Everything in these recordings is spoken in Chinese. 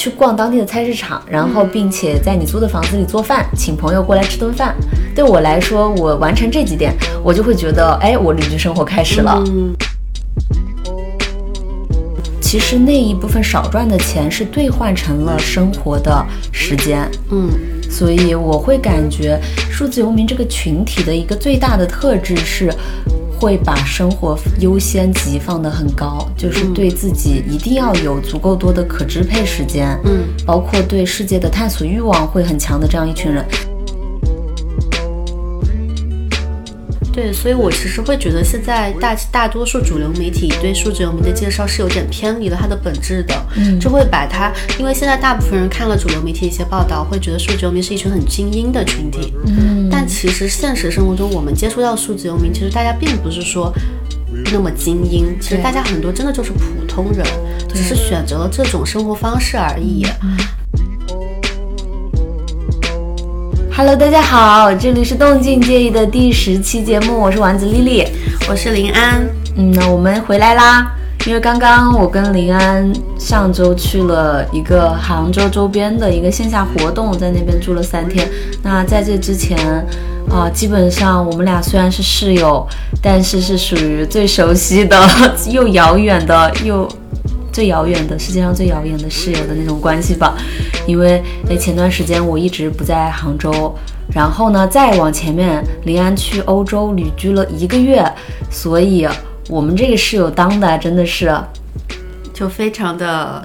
去逛当地的菜市场，然后并且在你租的房子里做饭，请朋友过来吃顿饭。对我来说，我完成这几点，我就会觉得，哎，我旅居生活开始了。嗯其实那一部分少赚的钱是兑换成了生活的时间。嗯所以我会感觉数字游民这个群体的一个最大的特质是，会把生活优先级放得很高，就是对自己一定要有足够多的可支配时间，嗯，包括对世界的探索欲望会很强的这样一群人。对，所以我其实会觉得现在大大多数主流媒体对数字游民的介绍是有点偏离了它的本质的，嗯就会把它，因为现在大部分人看了主流媒体一些报道，会觉得数字游民是一群很精英的群体，嗯但其实现实生活中我们接触到数字游民，其实大家并不是说那么精英，其实大家很多真的就是普通人，只是选择了这种生活方式而已。Hello，大家好，这里是动静介意的第十期节目，我是丸子丽丽。我是林安，嗯，那我们回来啦。因为刚刚我跟林安上周去了一个杭州周边的一个线下活动，在那边住了三天。那在这之前，啊、基本上我们俩虽然是室友，但是是属于最熟悉的、又遥远的又最遥远的世界上最遥远的室友的那种关系吧。因为诶前段时间我一直不在杭州，然后呢再往前面，临安去欧洲旅居了一个月，所以我们这个室友当的真的是就非常的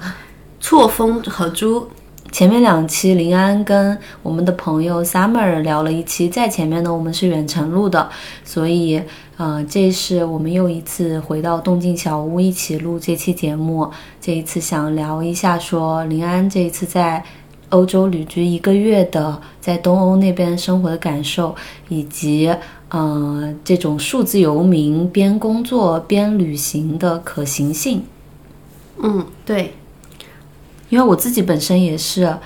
错峰合租。前面两期林安跟我们的朋友 Summer 聊了一期，在前面呢我们是远程录的，所以呃这是我们又一次回到动静小屋一起录这期节目。这一次想聊一下说林安这一次在欧洲旅居一个月的，在东欧那边生活的感受，以及呃这种数字游民边工作边旅行的可行性。嗯，对，因为我自己本身也是，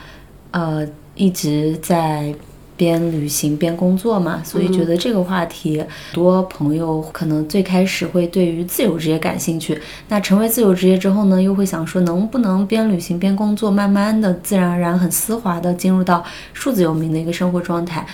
呃，一直在边旅行边工作嘛，所以觉得这个话题，很多朋友可能最开始会对于自由职业感兴趣，那成为自由职业之后呢，又会想说能不能边旅行边工作，慢慢的、自然而然、很丝滑的进入到数字游民的一个生活状态。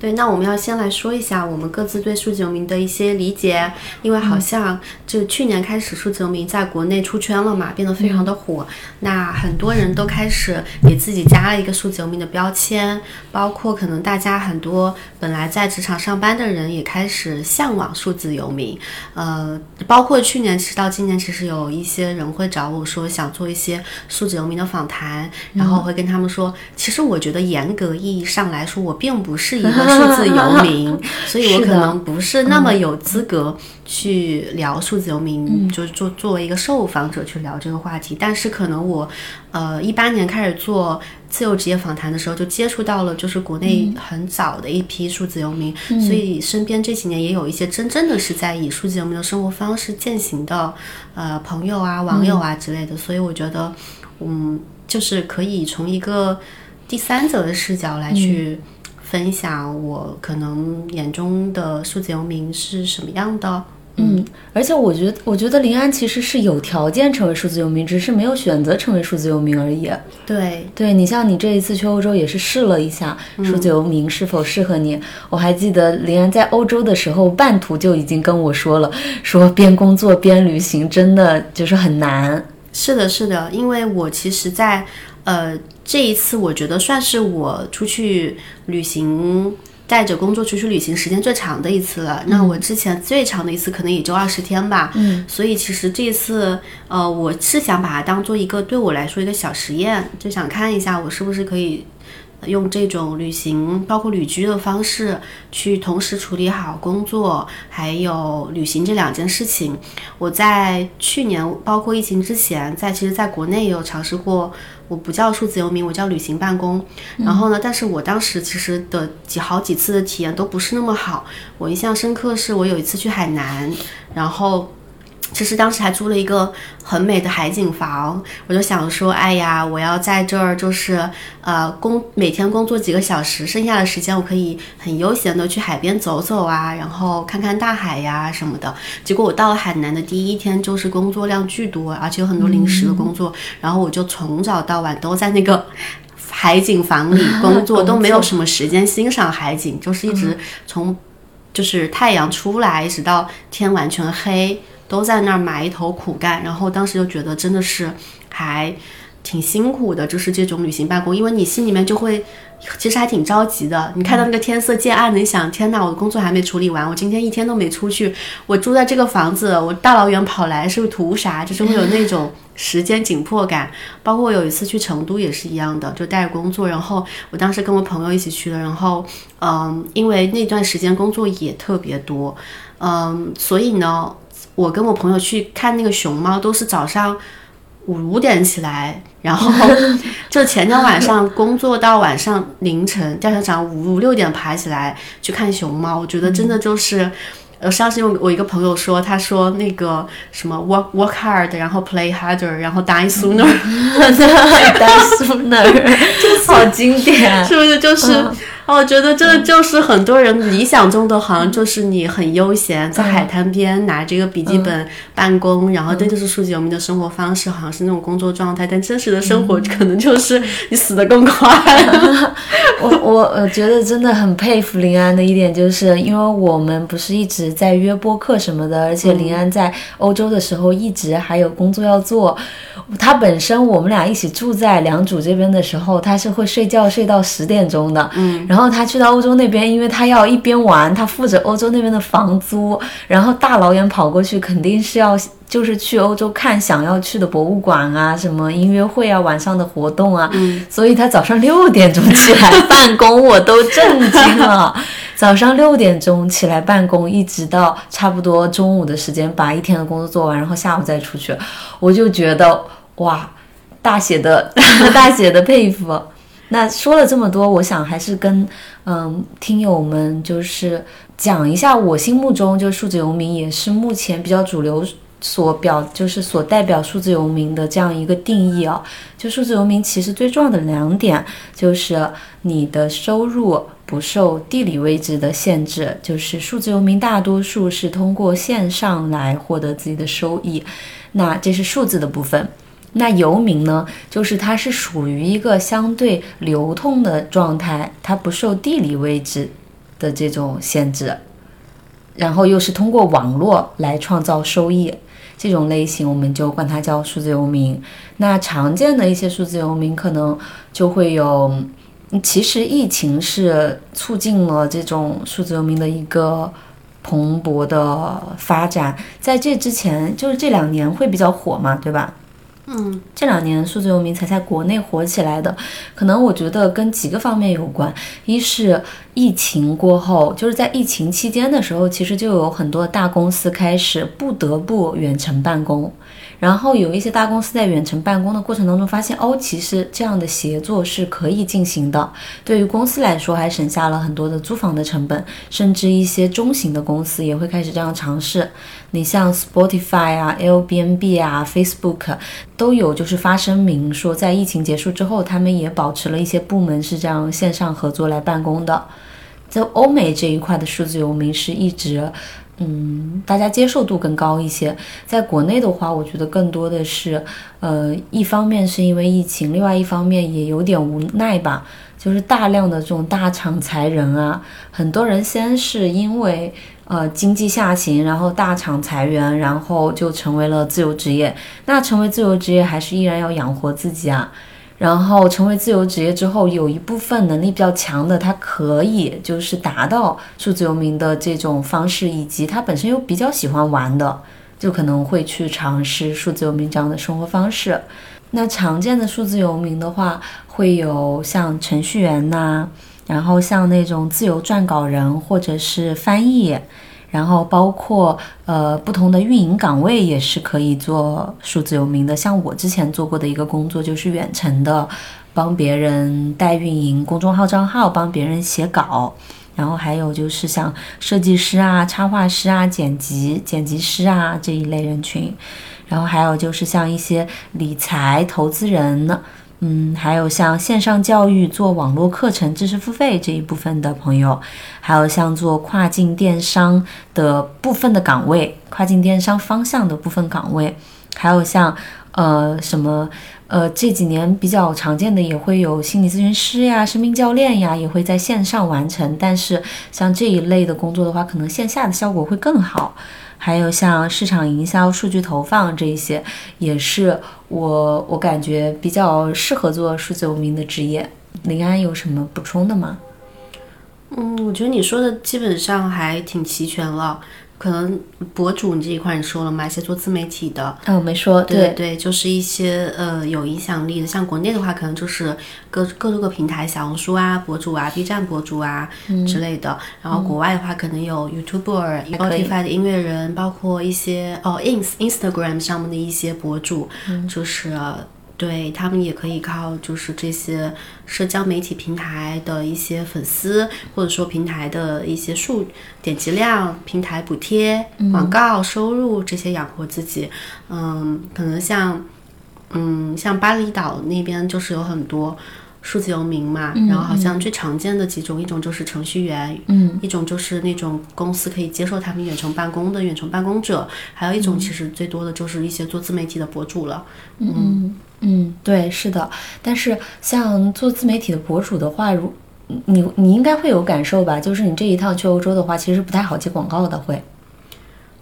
对，那我们要先来说一下我们各自对数字游民的一些理解，因为好像就去年开始，数字游民在国内出圈了嘛，变得非常的火。那很多人都开始给自己加了一个数字游民的标签，包括可能大家很多本来在职场上班的人也开始向往数字游民。呃，包括去年其实到今年，其实有一些人会找我说想做一些数字游民的访谈，然后会跟他们说，其实我觉得严格意义上来说，我并不是一个数字游民，所以我可能不是那么有资格去聊数字游民，就是作作为一个受访者去聊这个话题。但是可能我，呃，一八年开始做自由职业访谈的时候，就接触到了就是国内很早的一批数字游民，所以身边这几年也有一些真正的是在以数字游民的生活方式践行的，呃，朋友啊、网友啊之类的。所以我觉得，嗯，就是可以从一个第三者的视角来去。分享我可能眼中的数字游民是什么样的。嗯，而且我觉得，我觉得林安其实是有条件成为数字游民，只是没有选择成为数字游民而已。对，对你像你这一次去欧洲也是试了一下数字游民是否适合你。我还记得林安在欧洲的时候，半途就已经跟我说了，说边工作边旅行真的就是很难。是的，是的，因为我其实在，呃这一次，我觉得算是我出去旅行。带着工作出去旅行时间最长的一次了，那我之前最长的一次可能也就二十天吧，嗯，所以其实这一次，呃，我是想把它当做一个对我来说一个小实验，就想看一下我是不是可以用这种旅行，包括旅居的方式，去同时处理好工作还有旅行这两件事情。我在去年，包括疫情之前，在其实在国内也有尝试过。我不叫数字游民，我叫旅行办公。然后呢，但是我当时其实的几好几次的体验都不是那么好。我印象深刻是我有一次去海南，然后。其实当时还租了一个很美的海景房，我就想说，哎呀，我要在这儿就是呃工每天工作几个小时，剩下的时间我可以很悠闲的去海边走走啊，然后看看大海呀什么的。结果我到了海南的第一天，就是工作量巨多，而且有很多临时的工作，然后我就从早到晚都在那个海景房里工作，都没有什么时间欣赏海景，就是一直从就是太阳出来一直到天完全黑。都在那儿埋头苦干，然后当时就觉得真的是还挺辛苦的，就是这种旅行办公，因为你心里面就会其实还挺着急的。你看到那个天色渐暗，你想天哪，我的工作还没处理完，我今天一天都没出去，我住在这个房子，我大老远跑来是不是图啥？就是会有那种时间紧迫感。包括我有一次去成都也是一样的，就带着工作，然后我当时跟我朋友一起去的，然后嗯，因为那段时间工作也特别多，嗯，所以呢。我跟我朋友去看那个熊猫，都是早上五五点起来，然后 就前天晚上工作到晚上凌晨，第二天早上五五六点爬起来去看熊猫。我觉得真的就是，呃，上次我我一个朋友说，他说那个什么 work work hard，然后 play harder，然后 die sooner，die sooner，好经典，是不是就是？我觉得这就是很多人理想中的，好像就是你很悠闲，在海滩边拿着一个笔记本办公，然后这就是数字游民的生活方式，好像是那种工作状态。但真实的生活可能就是你死得更快。我我我觉得真的很佩服林安的一点，就是因为我们不是一直在约播客什么的，而且林安在欧洲的时候一直还有工作要做。他本身我们俩一起住在良渚这边的时候，他是会睡觉睡到十点钟的，嗯，然后。然后他去到欧洲那边，因为他要一边玩，他负责欧洲那边的房租，然后大老远跑过去，肯定是要就是去欧洲看想要去的博物馆啊，什么音乐会啊，晚上的活动啊。嗯。所以他早上六点钟起来办公，我都震惊了。早上六点钟起来办公，一直到差不多中午的时间，把一天的工作做完，然后下午再出去。我就觉得哇，大写的 大写的佩服。那说了这么多，我想还是跟嗯听友们就是讲一下，我心目中就数字游民也是目前比较主流所表就是所代表数字游民的这样一个定义啊。就数字游民其实最重要的两点就是你的收入不受地理位置的限制，就是数字游民大多数是通过线上来获得自己的收益，那这是数字的部分。那游民呢，就是它是属于一个相对流通的状态，它不受地理位置的这种限制，然后又是通过网络来创造收益，这种类型我们就管它叫数字游民。那常见的一些数字游民可能就会有，其实疫情是促进了这种数字游民的一个蓬勃的发展，在这之前就是这两年会比较火嘛，对吧？嗯，这两年数字游民才在国内火起来的，可能我觉得跟几个方面有关。一是疫情过后，就是在疫情期间的时候，其实就有很多大公司开始不得不远程办公。然后有一些大公司在远程办公的过程当中，发现哦，其实这样的协作是可以进行的。对于公司来说，还省下了很多的租房的成本，甚至一些中型的公司也会开始这样尝试。你像 Spotify 啊、Airbnb 啊、Facebook 都有，就是发声明说，在疫情结束之后，他们也保持了一些部门是这样线上合作来办公的。在欧美这一块的数字游民是一直。嗯，大家接受度更高一些。在国内的话，我觉得更多的是，呃，一方面是因为疫情，另外一方面也有点无奈吧。就是大量的这种大厂裁人啊，很多人先是因为呃经济下行，然后大厂裁员，然后就成为了自由职业。那成为自由职业，还是依然要养活自己啊。然后成为自由职业之后，有一部分能力比较强的，他可以就是达到数字游民的这种方式，以及他本身又比较喜欢玩的，就可能会去尝试数字游民这样的生活方式。那常见的数字游民的话，会有像程序员呐，然后像那种自由撰稿人或者是翻译。然后包括呃不同的运营岗位也是可以做数字游民的，像我之前做过的一个工作就是远程的，帮别人代运营公众号账号，帮别人写稿。然后还有就是像设计师啊、插画师啊、剪辑剪辑师啊这一类人群，然后还有就是像一些理财投资人呢。嗯，还有像线上教育、做网络课程、知识付费这一部分的朋友，还有像做跨境电商的部分的岗位，跨境电商方向的部分岗位，还有像呃什么呃这几年比较常见的也会有心理咨询师呀、生命教练呀，也会在线上完成。但是像这一类的工作的话，可能线下的效果会更好。还有像市场营销、数据投放这些，也是我我感觉比较适合做数字游民的职业。林安有什么补充的吗？嗯，我觉得你说的基本上还挺齐全了。可能博主你这一块你说了吗？一些做自媒体的，嗯，没说。对对，就是一些呃有影响力的，像国内的话，可能就是各各多个平台，小红书啊博主啊，B 站博主啊之类的。然后国外的话，可能有 YouTuber、Spotify 的音乐人，包括一些哦 Ins Instagram 上面的一些博主，就是。对他们也可以靠就是这些社交媒体平台的一些粉丝，或者说平台的一些数点击量、平台补贴、广告收入这些养活自己。嗯，可能像嗯像巴厘岛那边就是有很多数字游民嘛，然后好像最常见的几种，一种就是程序员，嗯，一种就是那种公司可以接受他们远程办公的远程办公者，还有一种其实最多的就是一些做自媒体的博主了，嗯。嗯，嗯对，是的，但是像做自媒体的博主的话，如你你应该会有感受吧？就是你这一趟去欧洲的话，其实不太好接广告的，会。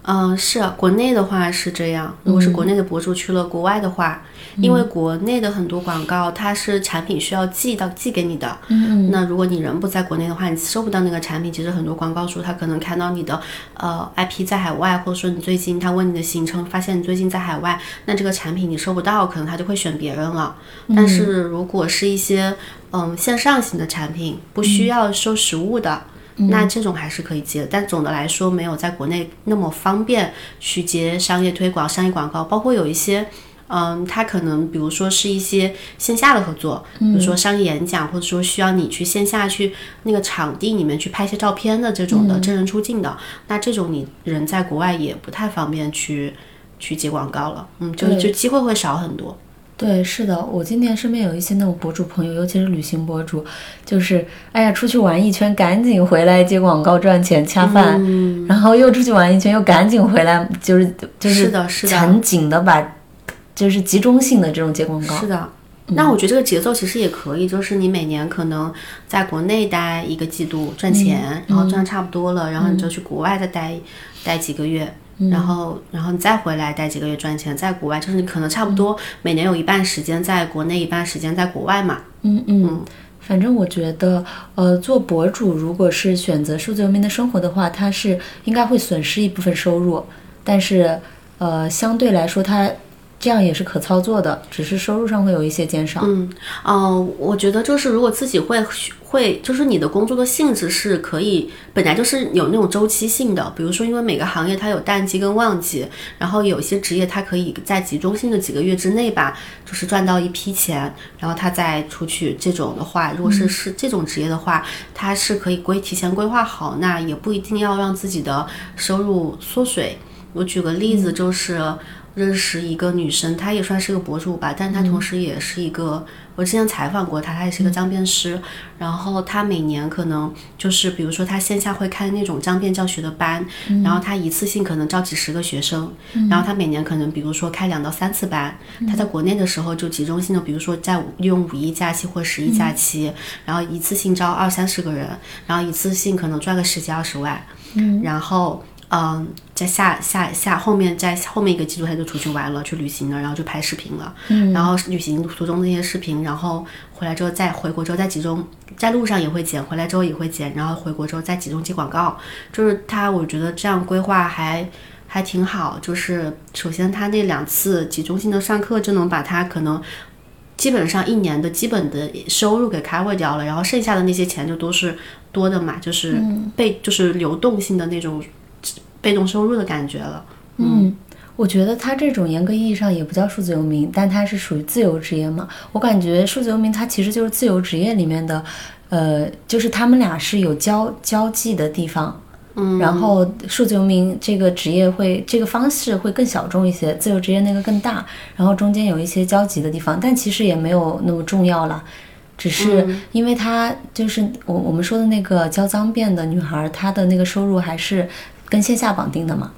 嗯，是国内的话是这样。如果是国内的博主去了国外的话，因为国内的很多广告它是产品需要寄到寄给你的。嗯那如果你人不在国内的话，你收不到那个产品。其实很多广告主他可能看到你的呃 IP 在海外，或者说你最近他问你的行程，发现你最近在海外，那这个产品你收不到，可能他就会选别人了。但是如果是一些嗯线上型的产品，不需要收实物的。那这种还是可以接，但总的来说没有在国内那么方便去接商业推广、商业广告。包括有一些，嗯，它可能比如说是一些线下的合作，比如说商业演讲，或者说需要你去线下去那个场地里面去拍些照片的这种的真人出镜的，那这种你人在国外也不太方便去去接广告了，嗯，就就机会会少很多。对，是的，我今年身边有一些那种博主朋友，尤其是旅行博主，就是哎呀，出去玩一圈，赶紧回来接广告赚钱恰饭，然后又出去玩一圈，又赶紧回来，就是就是是的，是的，很紧的把，就是集中性的这种接广告。是的，那我觉得这个节奏其实也可以，就是你每年可能在国内待一个季度赚钱，然后赚差不多了，然后你就去国外再待待几个月。然后，然后你再回来待几个月赚钱，在国外就是你可能差不多每年有一半时间在国内，一半时间在国外嘛。嗯嗯，反正我觉得，呃，做博主如果是选择数字游民的生活的话，它是应该会损失一部分收入，但是，呃，相对来说他。这样也是可操作的，只是收入上会有一些减少。嗯，哦，我觉得就是如果自己会会，就是你的工作的性质是可以本来就是有那种周期性的，比如说因为每个行业它有淡季跟旺季，然后有些职业它可以在集中性的几个月之内吧，就是赚到一批钱，然后他再出去。这种的话，如果是是这种职业的话，它是可以规提前规划好，那也不一定要让自己的收入缩水。我举个例子就是。认识一个女生，她也算是个博主吧，但她同时也是一个，我之前采访过她，她也是个脏辫师。然后她每年可能就是，比如说她线下会开那种脏辫教学的班，然后她一次性可能招几十个学生，然后她每年可能比如说开两到三次班。她在国内的时候就集中性的，比如说在用五一假期或十一假期，然后一次性招二三十个人，然后一次性可能赚个十几二十万，然后。嗯，在下下下后面，在后面一个季度他就出去玩了，去旅行了，然后就拍视频了。嗯，然后旅行途中那些视频，然后回来之后再回国之后再集中，在路上也会剪，回来之后也会剪，然后回国之后再集中接广告。就是他，我觉得这样规划还还挺好。就是首先他那两次集中性的上课，就能把他可能基本上一年的基本的收入给 cover 掉了，然后剩下的那些钱就都是多的嘛，就是被就是流动性的那种。被动收入的感觉了。嗯，我觉得他这种严格意义上也不叫数字游民，但他是属于自由职业嘛。我感觉数字游民他其实就是自由职业里面的呃，就是他们俩是有交交际的地方。嗯，然后数字游民这个职业会这个方式会更小众一些，自由职业那个更大，然后中间有一些交集的地方，但其实也没有那么重要了，只是因为她就是我我们说的那个教脏辫的女孩，她的那个收入还是跟线下绑定的嘛。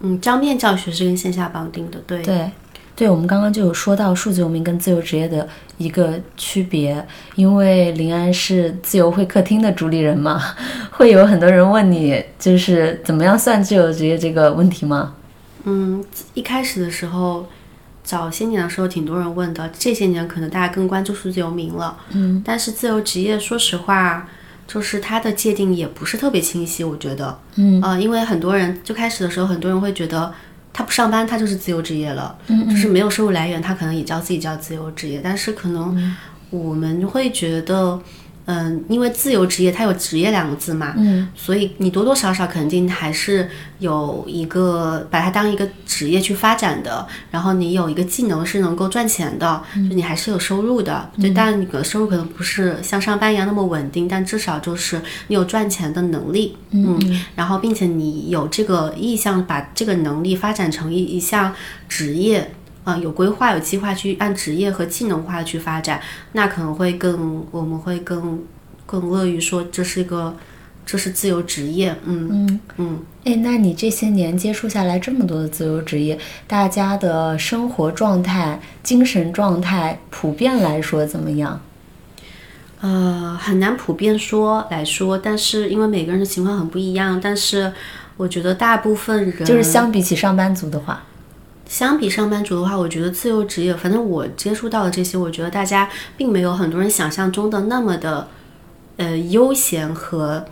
嗯，张面教学是跟线下绑定的，对对。对，我们刚刚就有说到数字游民跟自由职业的一个区别，因为林安是自由会客厅的主理人嘛，会有很多人问你，就是怎么样算自由职业这个问题吗？嗯，一开始的时候，早些年的时候挺多人问的，这些年可能大家更关注数字游民了。嗯，但是自由职业，说实话，就是它的界定也不是特别清晰，我觉得。嗯，呃，因为很多人最开始的时候，很多人会觉得。他不上班，他就是自由职业了，就是没有收入来源，他可能也叫自己叫自由职业，但是可能我们会觉得。嗯，因为自由职业它有职业两个字嘛，嗯，所以你多多少少肯定还是有一个把它当一个职业去发展的，然后你有一个技能是能够赚钱的，就你还是有收入的，就，但你的收入可能不是像上班一样那么稳定，但至少就是你有赚钱的能力，嗯，然后并且你有这个意向把这个能力发展成一一项职业。啊，有规划、有计划去按职业和技能化去发展，那可能会更，我们会更更乐于说这是一个，这是自由职业。嗯嗯嗯。哎，那你这些年接触下来这么多的自由职业，大家的生活状态、精神状态普遍来说怎么样？呃，很难普遍说来说，但是因为每个人的情况很不一样，但是我觉得大部分人就是相比起上班族的话。相比上班族的话，我觉得自由职业，反正我接触到的这些，我觉得大家并没有很多人想象中的那么的，呃，悠闲和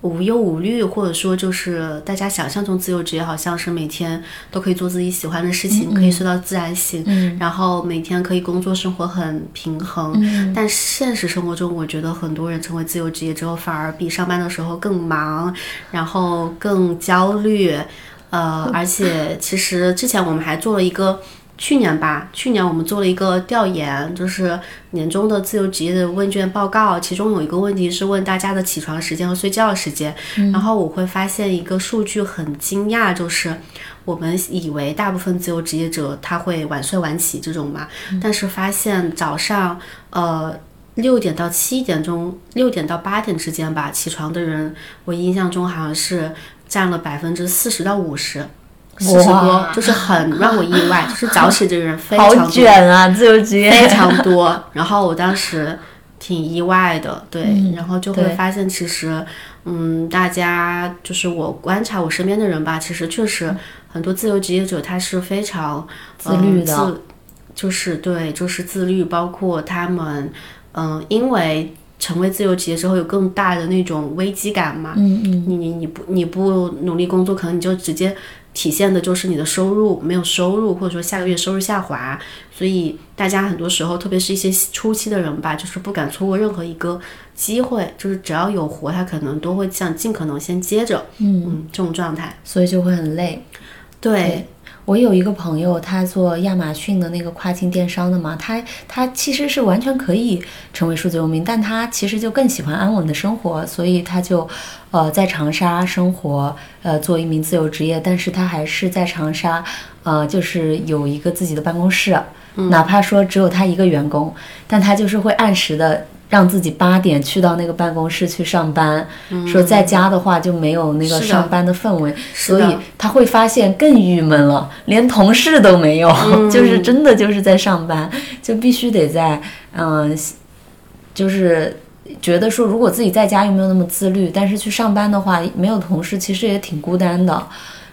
无忧无虑，或者说就是大家想象中自由职业好像是每天都可以做自己喜欢的事情，可以睡到自然醒，然后每天可以工作生活很平衡。但现实生活中，我觉得很多人成为自由职业之后，反而比上班的时候更忙，然后更焦虑。呃，而且其实之前我们还做了一个，去年吧，去年我们做了一个调研，就是年终的自由职业的问卷报告，其中有一个问题是问大家的起床时间和睡觉时间，然后我会发现一个数据很惊讶，就是我们以为大部分自由职业者他会晚睡晚起这种嘛，但是发现早上呃六点到七点钟，六点到八点之间吧起床的人，我印象中好像是。占了百分之四十到五十，四十多，就是很让我意外，就是早起的人非常好卷啊，自由职业非常多。然后我当时挺意外的，对，然后就会发现其实，嗯，大家就是我观察我身边的人吧，其实确实很多自由职业者他是非常自律的，就是对，就是自律，包括他们，嗯，因为。成为自由职业之后有更大的那种危机感嘛？嗯嗯，你你你不你不努力工作，可能你就直接体现的就是你的收入没有收入，或者说下个月收入下滑。所以大家很多时候，特别是一些初期的人吧，就是不敢错过任何一个机会，就是只要有活，他可能都会想尽可能先接着。嗯嗯，这种状态，所以就会很累。对。我有一个朋友，他做亚马逊的那个跨境电商的嘛，他他其实是完全可以成为数字游民，但他其实就更喜欢安稳的生活，所以他就，呃，在长沙生活，呃，做一名自由职业，但是他还是在长沙，呃，就是有一个自己的办公室，哪怕说只有他一个员工，但他就是会按时的。让自己八点去到那个办公室去上班，说在家的话就没有那个上班的氛围，所以他会发现更郁闷了，连同事都没有，就是真的就是在上班，就必须得在嗯，就是觉得说如果自己在家又没有那么自律，但是去上班的话没有同事，其实也挺孤单的，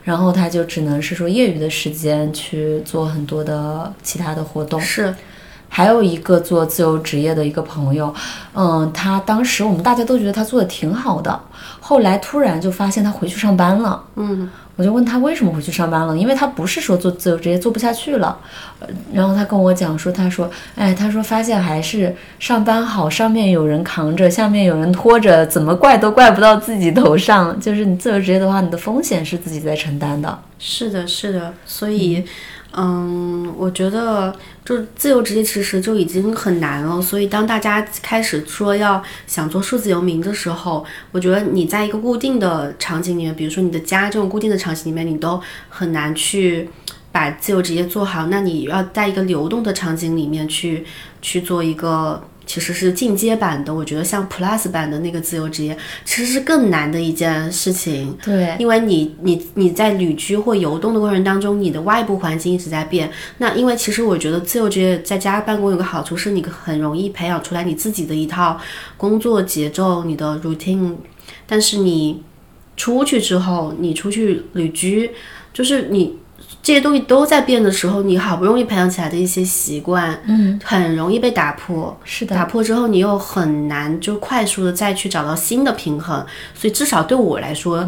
然后他就只能是说业余的时间去做很多的其他的活动。是。还有一个做自由职业的一个朋友，嗯，他当时我们大家都觉得他做的挺好的，后来突然就发现他回去上班了，嗯，我就问他为什么回去上班了，因为他不是说做自由职业做不下去了，然后他跟我讲说，他说，哎，他说发现还是上班好，上面有人扛着，下面有人拖着，怎么怪都怪不到自己头上，就是你自由职业的话，你的风险是自己在承担的，是的，是的，所以。嗯，我觉得就自由职业其实就已经很难了，所以当大家开始说要想做数字游民的时候，我觉得你在一个固定的场景里面，比如说你的家这种固定的场景里面，你都很难去把自由职业做好。那你要在一个流动的场景里面去去做一个。其实是进阶版的，我觉得像 Plus 版的那个自由职业，其实是更难的一件事情。对，因为你你你在旅居或游动的过程当中，你的外部环境一直在变。那因为其实我觉得自由职业在家办公有个好处，是你很容易培养出来你自己的一套工作节奏，你的 routine。但是你出去之后，你出去旅居，就是你。这些东西都在变的时候，你好不容易培养起来的一些习惯，嗯，很容易被打破。是的，打破之后，你又很难就快速的再去找到新的平衡。所以至少对我来说，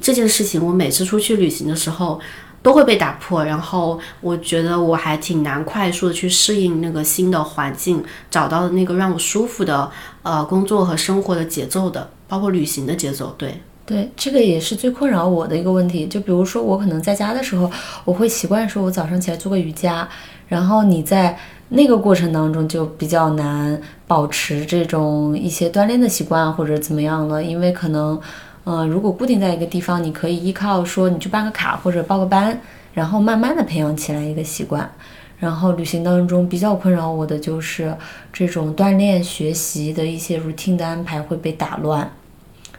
这件事情我每次出去旅行的时候都会被打破。然后我觉得我还挺难快速的去适应那个新的环境，找到那个让我舒服的呃工作和生活的节奏的，包括旅行的节奏。对。对，这个也是最困扰我的一个问题。就比如说，我可能在家的时候，我会习惯说，我早上起来做个瑜伽，然后你在那个过程当中就比较难保持这种一些锻炼的习惯或者怎么样了，因为可能，嗯，如果固定在一个地方，你可以依靠说你去办个卡或者报个班，然后慢慢的培养起来一个习惯。然后旅行当中比较困扰我的就是这种锻炼学习的一些 routine 的安排会被打乱。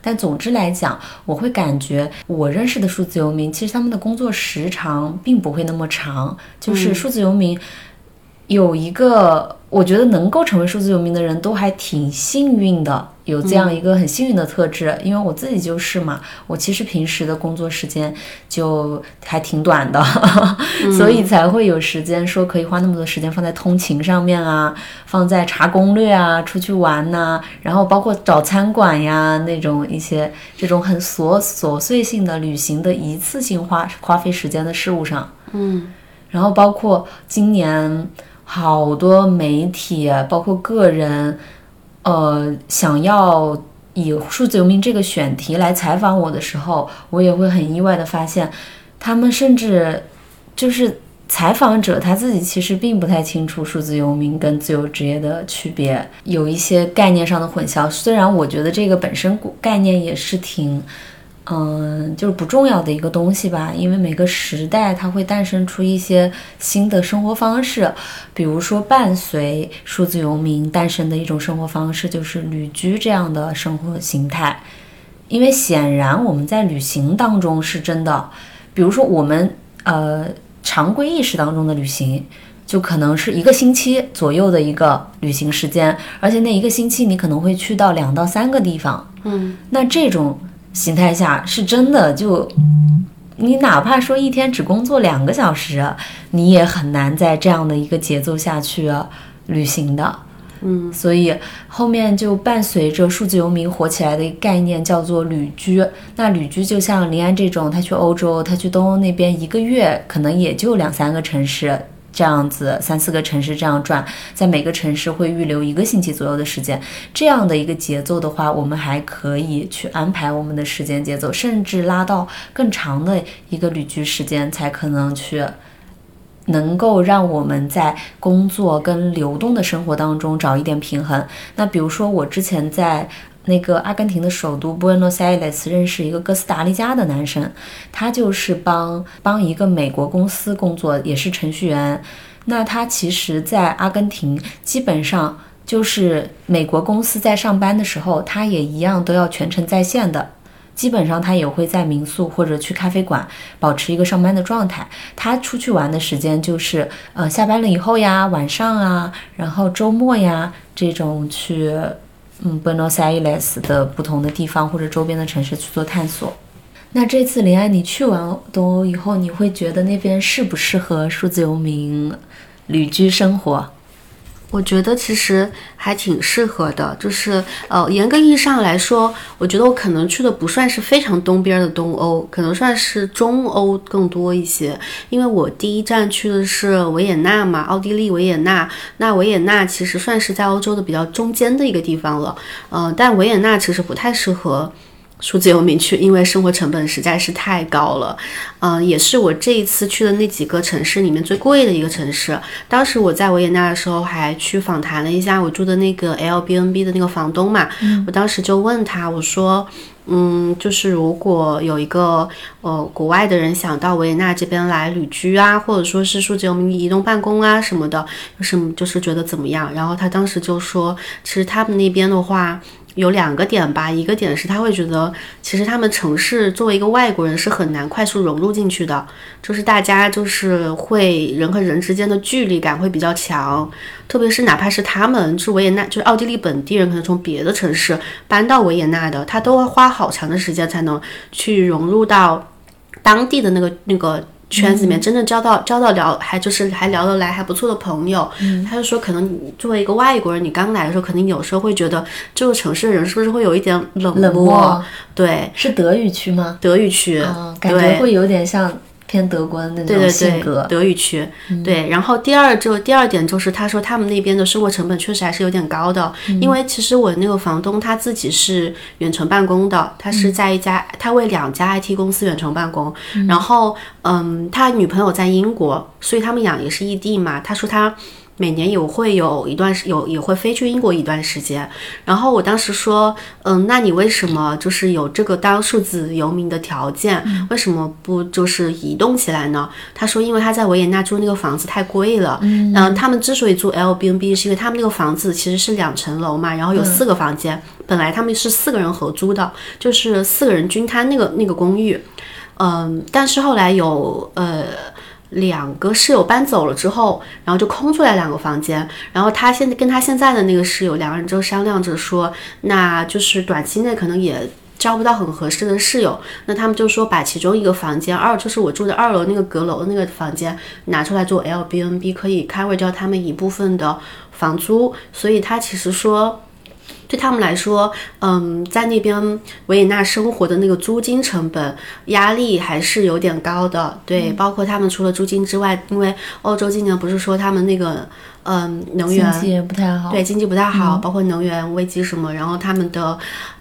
但总之来讲，我会感觉我认识的数字游民，其实他们的工作时长并不会那么长。就是数字游民有一个，我觉得能够成为数字游民的人都还挺幸运的。有这样一个很幸运的特质，因为我自己就是嘛，我其实平时的工作时间就还挺短的，所以才会有时间说可以花那么多时间放在通勤上面啊，放在查攻略啊，出去玩呐，然后包括找餐馆呀那种一些这种很琐琐碎性的旅行的一次性花花费时间的事物上，嗯，然后包括今年好多媒体，包括个人。呃，想要以数字游民这个选题来采访我的时候，我也会很意外的发现，他们甚至就是采访者他自己其实并不太清楚数字游民跟自由职业的区别，有一些概念上的混淆。虽然我觉得这个本身概念也是挺。嗯，就是不重要的一个东西吧，因为每个时代它会诞生出一些新的生活方式，比如说伴随数字游民诞生的一种生活方式就是旅居这样的生活形态。因为显然我们在旅行当中是真的，比如说我们呃常规意识当中的旅行，就可能是一个星期左右的一个旅行时间，而且那一个星期你可能会去到两到三个地方。嗯，那这种。形态下是真的，就你哪怕说一天只工作两个小时，你也很难在这样的一个节奏下去旅行的。嗯，所以后面就伴随着数字游民火起来的一个概念叫做旅居。那旅居就像林安这种，他去欧洲，他去东欧那边一个月，可能也就两三个城市。这样子三四个城市这样转，在每个城市会预留一个星期左右的时间，这样的一个节奏的话，我们还可以去安排我们的时间节奏，甚至拉到更长的一个旅居时间，才可能去能够让我们在工作跟流动的生活当中找一点平衡。那比如说我之前在。那个阿根廷的首都布宜诺斯艾利斯认识一个哥斯达黎加的男生，他就是帮帮一个美国公司工作，也是程序员。那他其实，在阿根廷基本上就是美国公司在上班的时候，他也一样都要全程在线的。基本上他也会在民宿或者去咖啡馆保持一个上班的状态。他出去玩的时间就是呃下班了以后呀，晚上啊，然后周末呀这种去。嗯，Buenos Aires 的不同的地方或者周边的城市去做探索。那这次林安，你去完东欧以后，你会觉得那边适不适合数字游民旅居生活？我觉得其实还挺适合的，就是呃，严格意义上来说，我觉得我可能去的不算是非常东边的东欧，可能算是中欧更多一些。因为我第一站去的是维也纳嘛，奥地利维也纳。那维也纳其实算是在欧洲的比较中间的一个地方了，呃，但维也纳其实不太适合数字游民去，因为生活成本实在是太高了。嗯，也是我这一次去的那几个城市里面最贵的一个城市。当时我在维也纳的时候，还去访谈了一下我住的那个 L B N B 的那个房东嘛。我当时就问他，我说，嗯，就是如果有一个呃国外的人想到维也纳这边来旅居啊，或者说是数字游民移动办公啊什么的，有什么就是觉得怎么样？然后他当时就说，其实他们那边的话。有两个点吧，一个点是他会觉得，其实他们城市作为一个外国人是很难快速融入进去的，就是大家就是会人和人之间的距离感会比较强，特别是哪怕是他们是维也纳，就是奥地利本地人，可能从别的城市搬到维也纳的，他都会花好长的时间才能去融入到当地的那个那个。圈子里面真正交到交到聊还就是还聊得来还不错的朋友，他就说可能作为一个外国人，你刚来的时候肯定有时候会觉得这个城市的人是不是会有一点冷漠？对，是德语区吗？德语区，感觉会有点像。偏德国的那种性格，德语区，对。然后第二就第二点就是，他说他们那边的生活成本确实还是有点高的，因为其实我那个房东他自己是远程办公的，他是在一家他为两家 IT 公司远程办公，然后嗯，他女朋友在英国，所以他们俩也是异地嘛。他说他。每年也会有一段时有也会飞去英国一段时间，然后我当时说，嗯，那你为什么就是有这个当数字游民的条件，为什么不就是移动起来呢？他说，因为他在维也纳租那个房子太贵了，嗯，他们之所以租 L B N B 是因为他们那个房子其实是两层楼嘛，然后有四个房间，本来他们是四个人合租的，就是四个人均摊那个那个公寓，嗯，但是后来有呃。两个室友搬走了之后，然后就空出来两个房间。然后他现在跟他现在的那个室友两个人就商量着说，那就是短期内可能也招不到很合适的室友。那他们就说把其中一个房间，二就是我住的二楼那个阁楼的那个房间拿出来做 L B N B，可以 cover 掉他们一部分的房租。所以他其实说。对他们来说，嗯，在那边维也纳生活的那个租金成本压力还是有点高的。对，包括他们除了租金之外，因为欧洲今年不是说他们那个，嗯，能源经济也不太好，对，经济不太好，包括能源危机什么，然后他们的，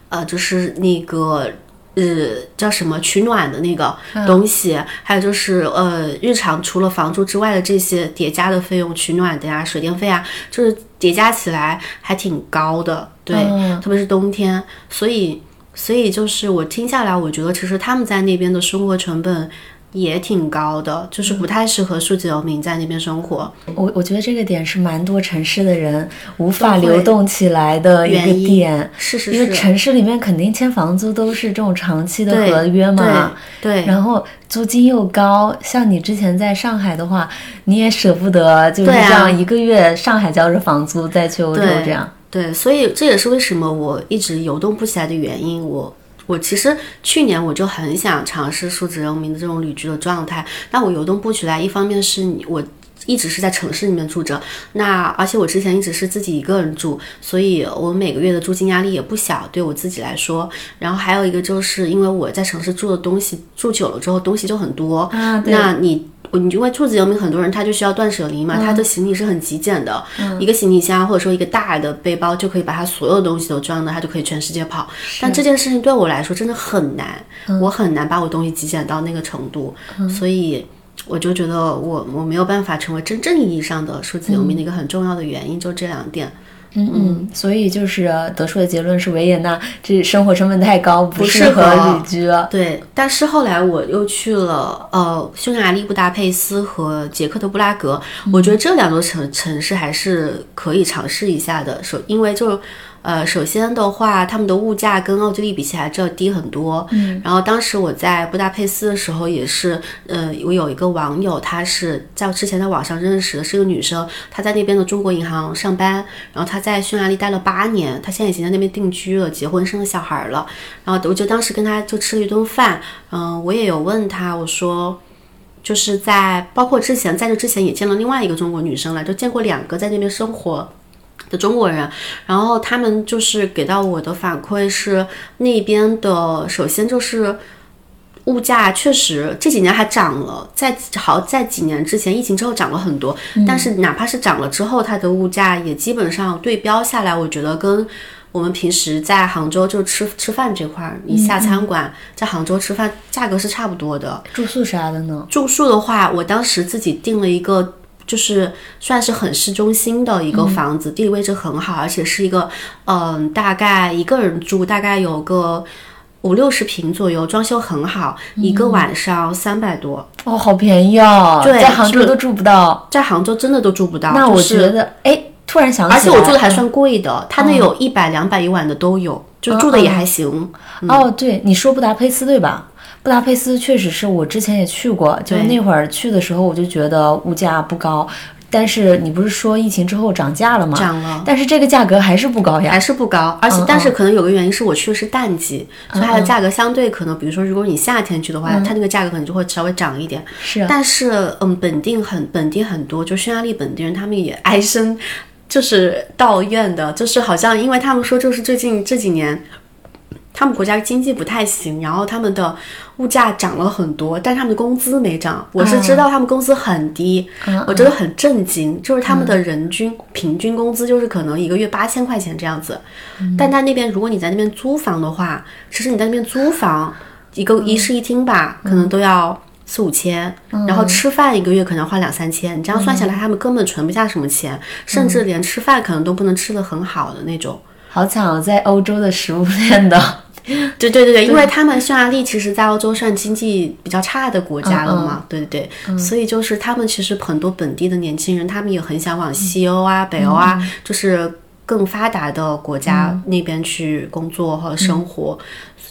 呃，就是那个。呃，叫什么取暖的那个东西，还有就是呃，日常除了房租之外的这些叠加的费用，取暖的呀、水电费啊，就是叠加起来还挺高的。对，特别是冬天，所以所以就是我听下来，我觉得其实他们在那边的生活成本。也挺高的，就是不太适合数字游民在那边生活。我我觉得这个点是蛮多城市的人无法流动起来的一个点，是是是。因为城市里面肯定签房租都是这种长期的合约嘛，对。然后租金又高，像你之前在上海的话，你也舍不得就是这样一个月上海交着房租再去欧洲这样。对，所以这也是为什么我一直游动不起来的原因。我。我其实去年我就很想尝试数字游民的这种旅居的状态，但我游动不起来。一方面是你我一直是在城市里面住着，那而且我之前一直是自己一个人住，所以我每个月的租金压力也不小，对我自己来说。然后还有一个就是因为我在城市住的东西住久了之后东西就很多，那你。你因为兔子游民很多人他就需要断舍离嘛，他的行李是很极简的，一个行李箱或者说一个大的背包就可以把他所有的东西都装的，他就可以全世界跑。但这件事情对我来说真的很难，我很难把我东西极简到那个程度，所以我就觉得我我没有办法成为真正意义上的数字游民的一个很重要的原因就这两点。嗯嗯，所以就是得出的结论是维也纳这生活成本太高，不适合旅居。对，但是后来我又去了呃匈牙利布达佩斯和捷克的布拉格，我觉得这两座城城市还是可以尝试一下的，首因为就。呃，首先的话，他们的物价跟奥地利比起来，这要低很多。嗯，然后当时我在布达佩斯的时候，也是，呃，我有一个网友，她是在之前在网上认识的，是个女生，她在那边的中国银行上班，然后她在匈牙利待了八年，她现在已经在那边定居了，结婚生了小孩了。然后我就当时跟她就吃了一顿饭，嗯，我也有问她，我说，就是在包括之前在这之前也见了另外一个中国女生了，就见过两个在那边生活。的中国人，然后他们就是给到我的反馈是那边的，首先就是物价确实这几年还涨了，在好在几年之前疫情之后涨了很多，但是哪怕是涨了之后，它的物价也基本上对标下来，我觉得跟。我们平时在杭州就吃吃饭这块儿，你下餐馆在杭州吃饭，价格是差不多的。住宿啥的呢？住宿的话，我当时自己订了一个，就是算是很市中心的一个房子，地理位置很好，而且是一个，嗯，大概一个人住，大概有个五六十平左右，装修很好，一个晚上三百多，哦，好便宜哦，对在杭州都住不到。在杭州真的都住不到。那我是觉得，哎，突然想起来，而且我住的还算贵的，它那有一百、两百一晚的都有，就住的也还行。哦，对，你说布达佩斯对吧？布达佩斯确实是我之前也去过，就那会儿去的时候，我就觉得物价不高。但是你不是说疫情之后涨价了吗？涨了。但是这个价格还是不高呀。还是不高，而且但是可能有个原因是我去的是淡季，所以它的价格相对可能，比如说如果你夏天去的话，它那个价格可能就会稍微涨一点。是啊，但是嗯，本地很本地很多，就匈牙利本地人他们也唉声就是抱怨的，就是好像因为他们说就是最近这几年。他们国家经济不太行，然后他们的物价涨了很多，但是他们的工资没涨。我是知道他们工资很低，我真的很震惊，就是他们的人均、平均工资就是可能一个月八千块钱这样子。但在那边，如果你在那边租房的话，其实你在那边租房一个一室一厅吧，可能都要四五千，然后吃饭一个月可能要花两三千，你这样算下来，他们根本存不下什么钱，甚至连吃饭可能都不能吃得很好的那种。好惨哦，在欧洲的食物链的。对对对对，因为他们匈牙利其实在欧洲算经济比较差的国家了嘛，对对对，所以就是他们其实很多本地的年轻人，他们也很想往西欧啊、北欧啊，就是更发达的国家那边去工作和生活。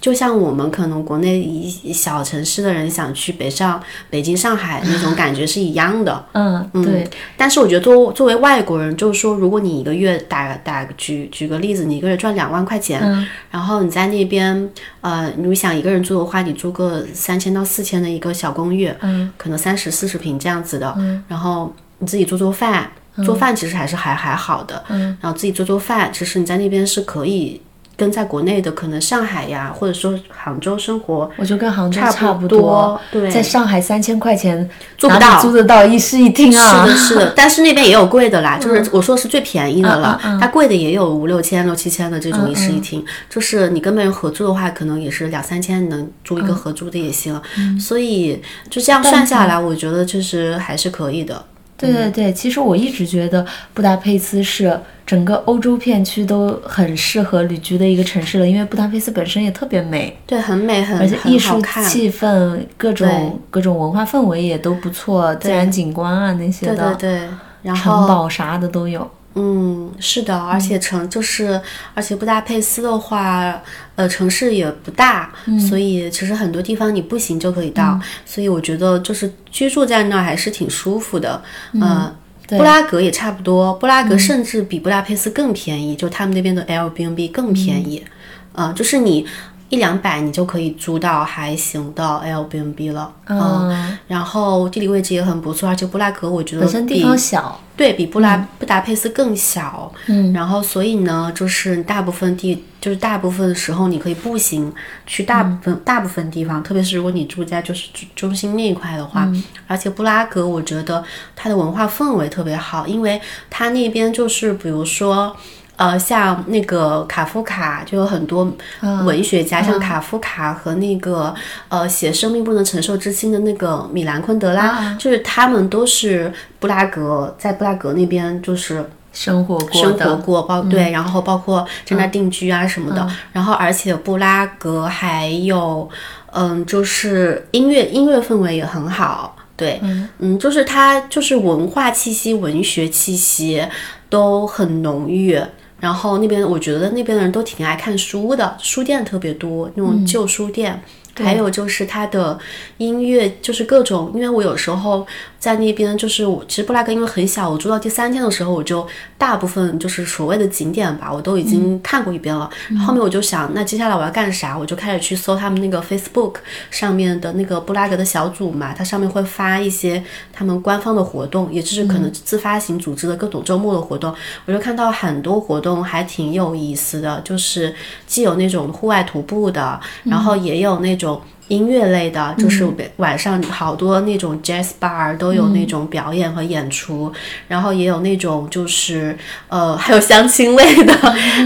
就像我们可能国内一小城市的人想去北上、北京、上海那种感觉是一样的。嗯，对，但是我觉得作作为外国人，就是说，如果你一个月打打举举个例子，你一个月赚两万块钱，然后你在那边，呃，你想一个人住的话，你租个三千到四千的一个小公寓，嗯，可能三十四十平这样子的，然后你自己做做饭，做饭其实还是还还好的，嗯，然后自己做做饭，其实你在那边是可以。跟在国内的可能上海呀，或者说杭州生活，我就跟杭州差不多。对，在上海三千块钱租不到，租得到一室一厅啊？是的，是的。但是那边也有贵的啦，就是我说是最便宜的了。它贵的也有五六千、六七千的这种一室一厅，就是你跟别人合租的话，可能也是两三千能租一个合租的也行。所以就这样算下来，我觉得其实还是可以的。对对对，其实我一直觉得布达佩斯是整个欧洲片区都很适合旅居的一个城市了，因为布达佩斯本身也特别美，对，很美，很而且艺术气氛、各种各种文化氛围也都不错，自然景观啊那些的，对对，然城堡啥的都有。嗯，是的，而且城就是，而且布达佩斯的话，呃，城市也不大，所以其实很多地方你步行就可以到，所以我觉得就是居住在那儿还是挺舒服的。呃，布拉格也差不多，布拉格甚至比布达佩斯更便宜，就他们那边的 Airbnb 更便宜，呃，就是你。一两百你就可以租到还行的 Airbnb 了，嗯，然后地理位置也很不错，而且布拉格我觉得本身地方小，对比布拉、布达佩斯更小，嗯，然后所以呢，就是大部分地，就是大部分的时候你可以步行去大部分、大部分地方，特别是如果你住在就是中中心那一块的话，而且布拉格我觉得它的文化氛围特别好，因为它那边就是比如说。呃，像那个卡夫卡，就有很多文学家，像卡夫卡和那个呃写《生命不能承受之轻》的那个米兰昆德拉，就是他们都是布拉格，在布拉格那边就是生活过生活，过，包对，然后包括在那定居啊什么的，然后而且布拉格还有，嗯，就是音乐音乐氛围也很好，对，嗯。就是它就是文化气息、文学气息都很浓郁。然后那边我觉得那边的人都挺爱看书的，书店特别多，那种旧书店。还有就是它的音乐，就是各种，因为我有时候在那边，就是我其实布拉格因为很小，我住到第三天的时候，我就大部分就是所谓的景点吧，我都已经看过一遍了。后面我就想，那接下来我要干啥？我就开始去搜他们那个 Facebook 上面的那个布拉格的小组嘛，它上面会发一些他们官方的活动，也就是可能自发型组织的各种周末的活动。我就看到很多活动还挺有意思的，就是既有那种户外徒步的，然后也有那种。音乐类的，就是晚上好多那种 jazz bar 都有那种表演和演出，然后也有那种就是呃，还有相亲类的，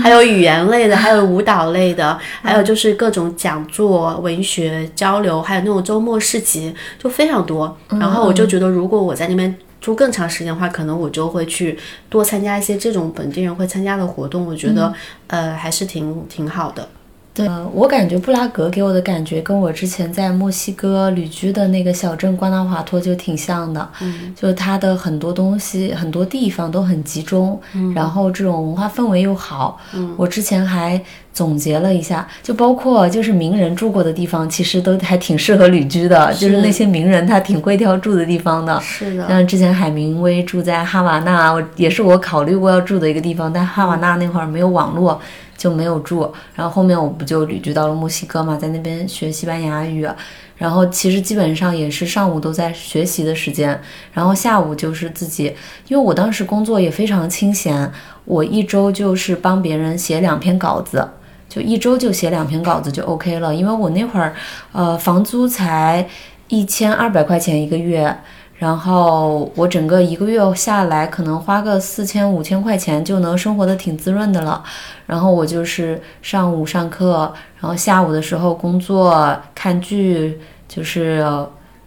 还有语言类的，还有舞蹈类的，还有就是各种讲座、文学交流，还有那种周末市集，就非常多。然后我就觉得，如果我在那边住更长时间的话，可能我就会去多参加一些这种本地人会参加的活动。我觉得呃，还是挺挺好的。对，我感觉布拉格给我的感觉跟我之前在墨西哥旅居的那个小镇瓜纳华托就挺像的，嗯，就它的很多东西、很多地方都很集中，然后这种文化氛围又好。嗯，我之前还总结了一下，就包括就是名人住过的地方，其实都还挺适合旅居的，就是那些名人他挺会挑住的地方的。是的，像之前海明威住在哈瓦那，也是我考虑过要住的一个地方，但哈瓦那那会儿没有网络。就没有住，然后后面我不就旅居到了墨西哥嘛，在那边学西班牙语，然后其实基本上也是上午都在学习的时间，然后下午就是自己，因为我当时工作也非常清闲，我一周就是帮别人写两篇稿子，就一周就写两篇稿子就 OK 了，因为我那会儿，呃，房租才一千二百块钱一个月。然后我整个一个月下来，可能花个四千五千块钱就能生活的挺滋润的了。然后我就是上午上课，然后下午的时候工作看剧，就是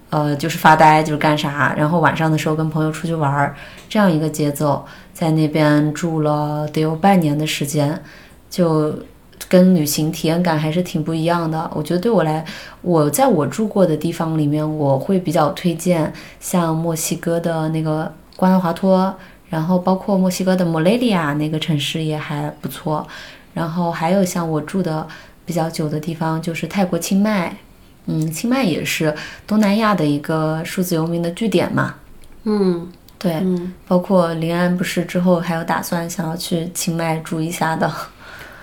呃就是发呆，就是干啥。然后晚上的时候跟朋友出去玩儿，这样一个节奏，在那边住了得有半年的时间，就。跟旅行体验感还是挺不一样的。我觉得对我来，我在我住过的地方里面，我会比较推荐像墨西哥的那个瓜纳华托，然后包括墨西哥的莫雷利亚那个城市也还不错。然后还有像我住的比较久的地方，就是泰国清迈。嗯，清迈也是东南亚的一个数字游民的据点嘛。嗯，对，嗯，包括临安不是之后还有打算想要去清迈住一下的。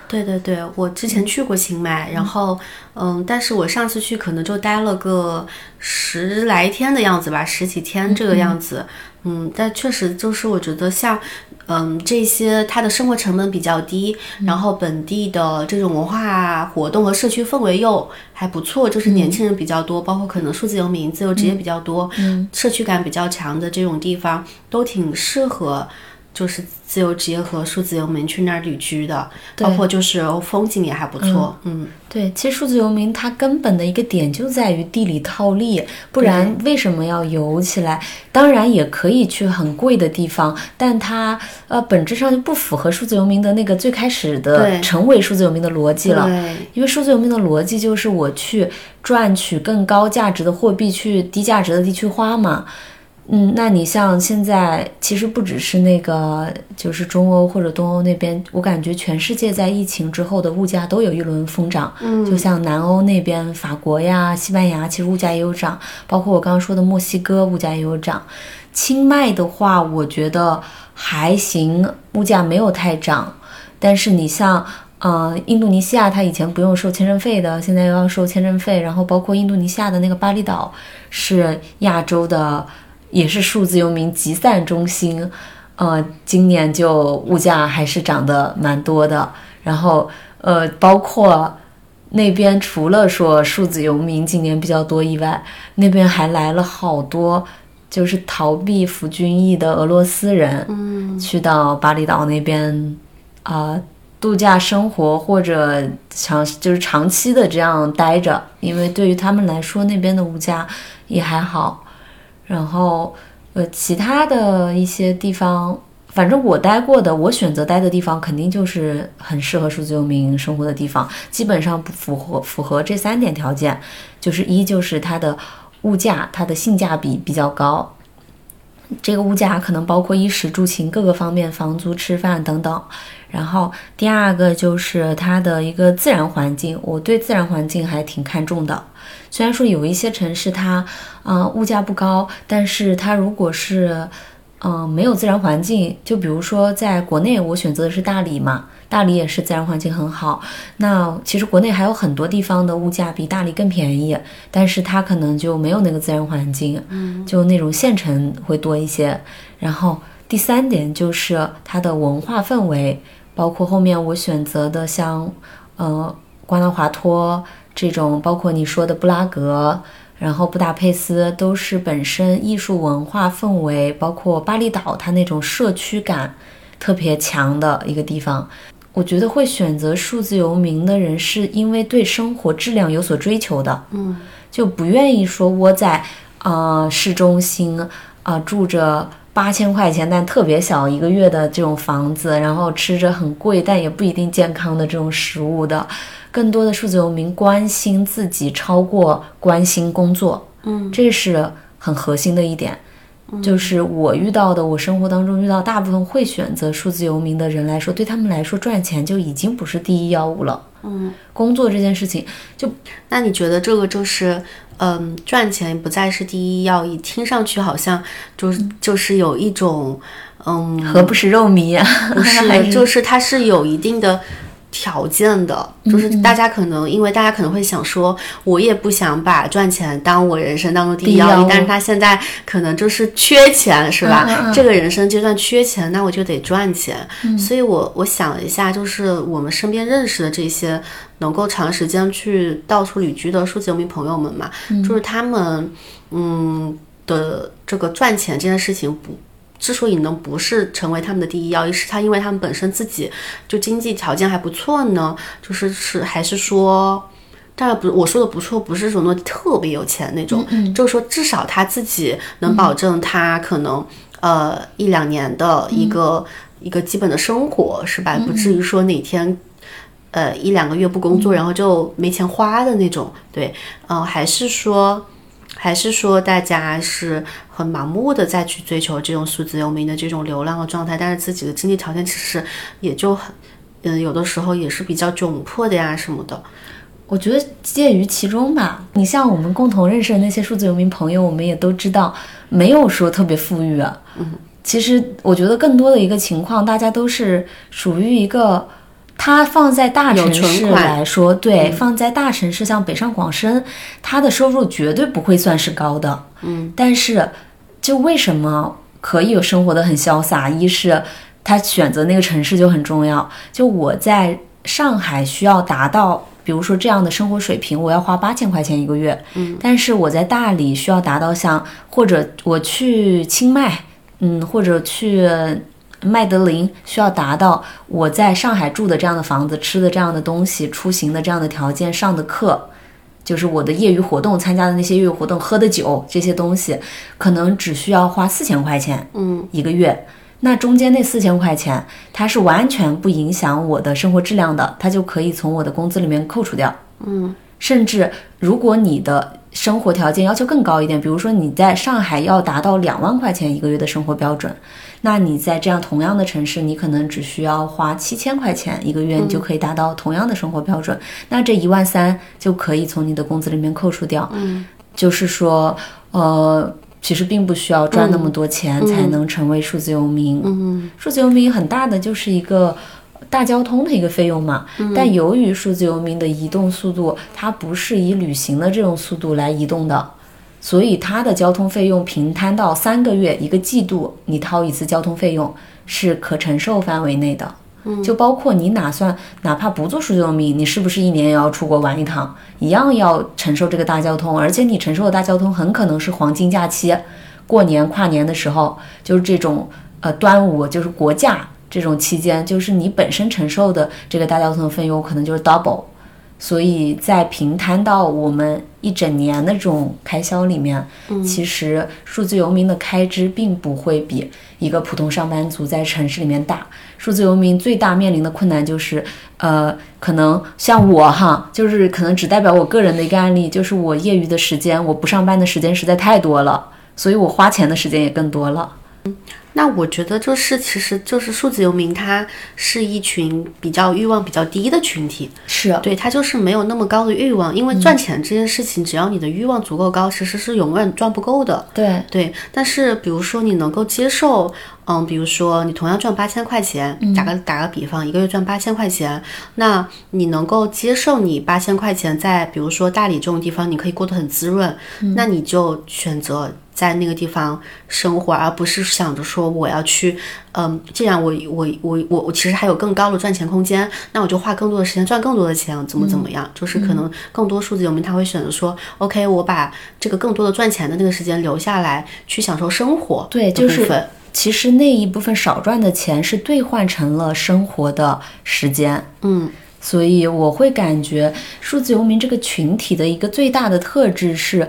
对对对，我之前去过清迈，然后，嗯，但是我上次去可能就待了个十来天的样子吧，十几天这个样子，嗯，但确实就是我觉得像，嗯，这些它的生活成本比较低，然后本地的这种文化活动和社区氛围又还不错，就是年轻人比较多，包括可能数字游民、自由职业比较多，社区感比较强的这种地方，都挺适合。就是自由职业和数字游民去那儿旅居的，包括就是风景也还不错。嗯，对，其实数字游民它根本的一个点就在于地理套利，不然为什么要游起来？当然也可以去很贵的地方，但它呃本质上就不符合数字游民的那个最开始的成为数字游民的逻辑了。因为数字游民的逻辑就是我去赚取更高价值的货币去低价值的地区花嘛。嗯，那你像现在，其实不只是那个，就是中欧或者东欧那边，我感觉全世界在疫情之后的物价都有一轮疯涨。嗯，就像南欧那边，法国呀、西班牙，其实物价也有涨，包括我刚刚说的墨西哥，物价也有涨。清迈的话，我觉得还行，物价没有太涨。但是你像，呃，印度尼西亚，它以前不用收签证费的，现在又要收签证费。然后包括印度尼西亚的那个巴厘岛，是亚洲的。也是数字游民集散中心，呃，今年就物价还是涨得蛮多的。然后，呃，包括那边除了说数字游民今年比较多以外，那边还来了好多就是逃避服军役的俄罗斯人，嗯，去到巴厘岛那边啊度假生活或者长就是长期的这样待着，因为对于他们来说那边的物价也还好。然后，呃，其他的一些地方，反正我待过的，我选择待的地方，肯定就是很适合数字游民生活的地方。基本上不符合符合这三点条件，就是一就是它的物价，它的性价比比较高。这个物价可能包括衣食住行各个方面，房租、吃饭等等。然后第二个就是它的一个自然环境，我对自然环境还挺看重的。虽然说有一些城市它，啊物价不高，但是它如果是，嗯没有自然环境，就比如说在国内我选择的是大理嘛，大理也是自然环境很好。那其实国内还有很多地方的物价比大理更便宜，但是它可能就没有那个自然环境，嗯，就那种县城会多一些。然后第三点就是它的文化氛围，包括后面我选择的像，呃瓜纳华托。这种包括你说的布拉格，然后布达佩斯，都是本身艺术文化氛围，包括巴厘岛，它那种社区感特别强的一个地方。我觉得会选择数字游民的人，是因为对生活质量有所追求的，嗯，就不愿意说窝在啊、呃市中心啊、住着八千块钱但特别小一个月的这种房子，然后吃着很贵但也不一定健康的这种食物的。更多的数字游民关心自己超过关心工作，嗯，这是很核心的一点。就是我遇到的，我生活当中遇到大部分会选择数字游民的人来说，对他们来说赚钱就已经不是第一要务了。嗯，工作这件事情就那你觉得这个就是，嗯，赚钱不再是第一要义？听上去好像就是就是有一种，嗯，何不食肉糜啊？不还是，就是它是有一定的条件的，就是大家可能因为大家可能会想说，我也不想把赚钱当我人生当中第一要义，但是他现在可能就是缺钱，是吧？嗯嗯嗯这个人生阶段缺钱，那我就得赚钱。所以我我想了一下，就是我们身边认识的这些能够长时间去到处旅居的数字游民朋友们嘛，就是他们嗯的这个赚钱这件事情不。之所以能不是成为他们的第一要义，是他因为他们本身自己就经济条件还不错呢，就是是还是说，当然不，我说的不错，不是说那特别有钱那种，就是说至少他自己能保证他可能、呃一两年的一个、一个基本的生活，是吧？不至于说哪天。呃，一两个月不工作，然后就没钱花的那种，对，嗯、还是说，还是说大家是很盲目的再去追求这种数字游民的这种流浪的状态，但是自己的经济条件其实也就很，嗯、有的时候也是比较窘迫的呀什么的。我觉得介于其中吧。你像我们共同认识的那些数字游民朋友，我们也都知道，没有说特别富裕啊。嗯，其实我觉得更多的一个情况，大家都是属于一个。它放在大城市来说，对，放在大城市像北上广深，它的收入绝对不会算是高的。嗯，但是就为什么可以有生活的很潇洒？一是他选择那个城市就很重要。就我在上海需要达到，比如说这样的生活水平，我要花八千块钱一个月。嗯，但是我在大理需要达到像，或者我去清迈，嗯，或者去。麦德林需要达到我在上海住的这样的房子、吃的这样的东西、出行的这样的条件、上的课，就是我的业余活动参加的那些业余活动、喝的酒这些东西，可能只需要花四千块钱，嗯，一个月。那中间那四千块钱，它是完全不影响我的生活质量的，它就可以从我的工资里面扣除掉。嗯，甚至如果你的生活条件要求更高一点，比如说你在上海要达到两万块钱一个月的生活标准，那你在这样同样的城市，你可能只需要花七千块钱一个月，你就可以达到同样的生活标准。那这一万三就可以从你的工资里面扣除掉。嗯，就是说，呃，其实并不需要赚那么多钱才能成为数字游民。嗯数字游民很大的就是一个大交通的一个费用嘛，但由于数字游民的移动速度，它不是以旅行的这种速度来移动的，所以它的交通费用平摊到三个月一个季度，你掏一次交通费用是可承受范围内的。就包括你打算，哪怕不做数字游民，你是不是一年也要出国玩一趟，一样要承受这个大交通，而且你承受的大交通很可能是黄金假期，过年跨年的时候，就是这种呃端午就是国假这种期间，就是你本身承受的这个大交通的费用可能就是 double，所以在平摊到我们一整年的这种开销里面，其实数字游民的开支并不会比一个普通上班族在城市里面大。数字游民最大面临的困难就是，呃，可能像我哈，就是可能只代表我个人的一个案例，就是我业余的时间，我不上班的时间实在太多了，所以我花钱的时间也更多了。那我觉得就是，其实就是数字游民，他是一群比较欲望比较低的群体，是。对他就是没有那么高的欲望，因为赚钱这件事情，只要你的欲望足够高，其实是永远赚不够的。对，对，但是比如说你能够接受，嗯，比如说你同样赚八千块钱，打个打个比方，一个月赚八千块钱，那你能够接受你八千块钱在比如说大理这种地方，你可以过得很滋润，那你就选择在那个地方生活，而不是想着说我要去，嗯，既然我我我我我其实还有更高的赚钱空间，那我就花更多的时间赚更多的钱，怎么怎么样？就是可能更多数字游民他会选择说，OK，我把这个更多的赚钱的那个时间留下来去享受生活。对，就是其实那一部分少赚的钱是兑换成了生活的时间。嗯。所以我会感觉数字游民这个群体的一个最大的特质是，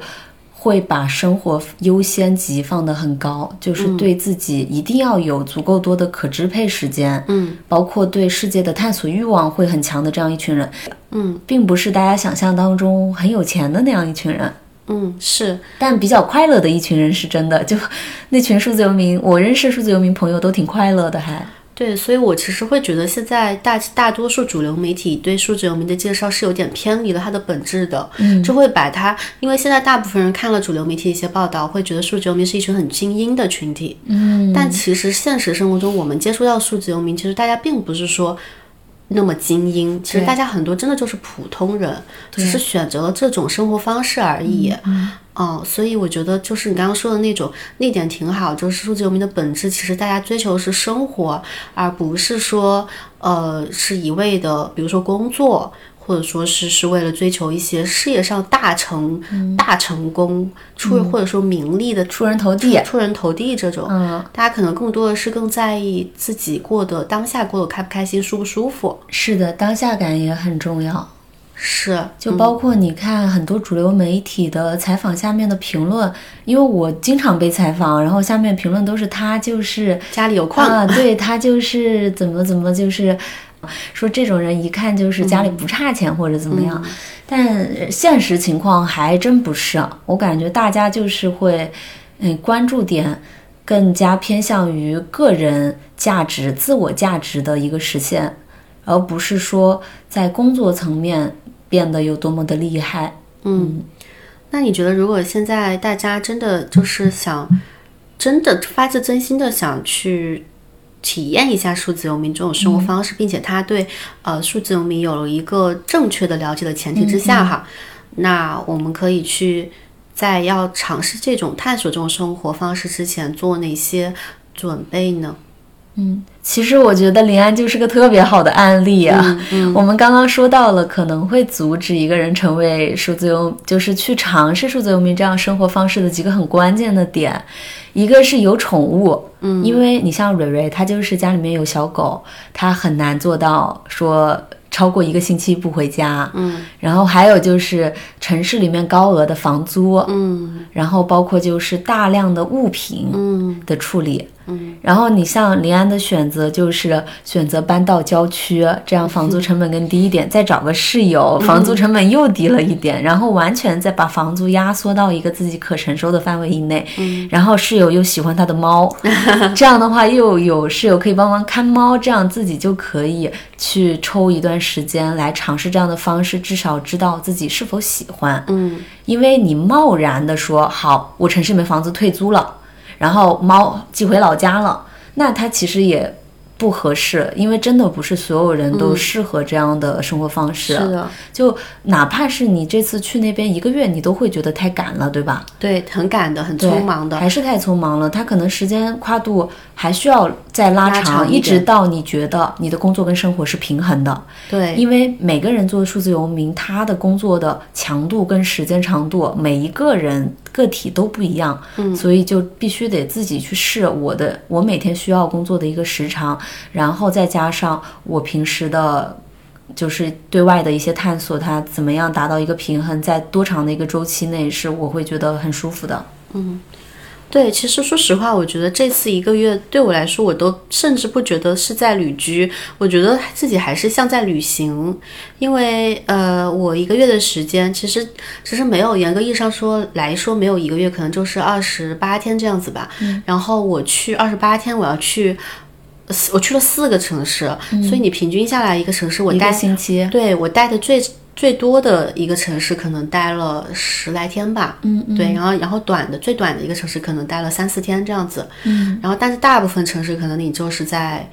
会把生活优先级放得很高，就是对自己一定要有足够多的可支配时间，嗯，包括对世界的探索欲望会很强的这样一群人，嗯，并不是大家想象当中很有钱的那样一群人，嗯，是，但比较快乐的一群人是真的，就那群数字游民，我认识数字游民朋友都挺快乐的，还。对，所以我其实会觉得现在大大多数主流媒体对数字游民的介绍是有点偏离了它的本质的，嗯，就会把它，因为现在大部分人看了主流媒体一些报道，会觉得数字游民是一群很精英的群体，嗯，但其实现实生活中我们接触到数字游民，其实大家并不是说那么精英，其实大家很多真的就是普通人，只是选择了这种生活方式而已。哦，所以我觉得就是你刚刚说的那种那点挺好，就是数字游民的本质，其实大家追求的是生活，而不是说呃是一味的，比如说工作，或者说是是为了追求一些事业上大成、大成功出或者说名利的出人头地、出人头地这种。嗯，大家可能更多的是更在意自己过得当下过得开不开心、舒不舒服。是的，当下感也很重要。是，就包括你看很多主流媒体的采访下面的评论，因为我经常被采访，然后下面评论都是他就是家里有矿啊，对他就是怎么怎么就是说这种人一看就是家里不差钱或者怎么样，但现实情况还真不是，我感觉大家就是会嗯关注点更加偏向于个人价值、自我价值的一个实现，而不是说在工作层面。变得有多么的厉害？嗯，那你觉得，如果现在大家真的就是想，真的发自真心的想去体验一下数字游民这种生活方式，并且他对呃数字游民有了一个正确的了解的前提之下，哈，那我们可以去在要尝试这种探索这种生活方式之前做哪些准备呢？嗯，其实我觉得林安就是个特别好的案例啊。我们刚刚说到了可能会阻止一个人成为数字游，就是去尝试数字游民这样生活方式的几个很关键的点，一个是有宠物，嗯，因为你像蕊蕊，她就是家里面有小狗，她很难做到说超过一个星期不回家，嗯，然后还有就是城市里面高额的房租，嗯，然后包括就是大量的物品，嗯。的处理。嗯，然后你像临安的选择就是选择搬到郊区，这样房租成本更低一点，再找个室友，房租成本又低了一点，然后完全再把房租压缩到一个自己可承受的范围以内。嗯，然后室友又喜欢他的猫，这样的话又有室友可以帮忙看猫，这样自己就可以去抽一段时间来尝试这样的方式，至少知道自己是否喜欢。嗯，因为你贸然的说好，我城市里面房子退租了。然后猫寄回老家了，那它其实也不合适，因为真的不是所有人都适合这样的生活方式。是的，就哪怕是你这次去那边一个月，你都会觉得太赶了，对吧？对，很赶的，很匆忙的，还是太匆忙了。它可能时间跨度还需要再拉长，一直到你觉得你的工作跟生活是平衡的。对，因为每个人做数字游民，他的工作的强度跟时间长度，每一个人。个体都不一样，嗯，所以就必须得自己去试我的，我每天需要工作的一个时长，然后再加上我平时的，就是对外的一些探索，它怎么样达到一个平衡，在多长的一个周期内是我会觉得很舒服的，嗯。对，其实说实话，我觉得这次一个月对我来说，我都甚至不觉得是在旅居，我觉得自己还是像在旅行，因为呃，我一个月的时间，其实其实没有严格意义上说来说没有一个月，可能就是二十八天这样子吧。然后我去二十八天，我要去，我去了四个城市，所以你平均下来一个城市我待星期，对我待的最。最多的一个城市可能待了十来天吧，嗯，对，然后然后短的最短的一个城市可能待了三四天这样子，嗯，然后但是大部分城市可能你就是在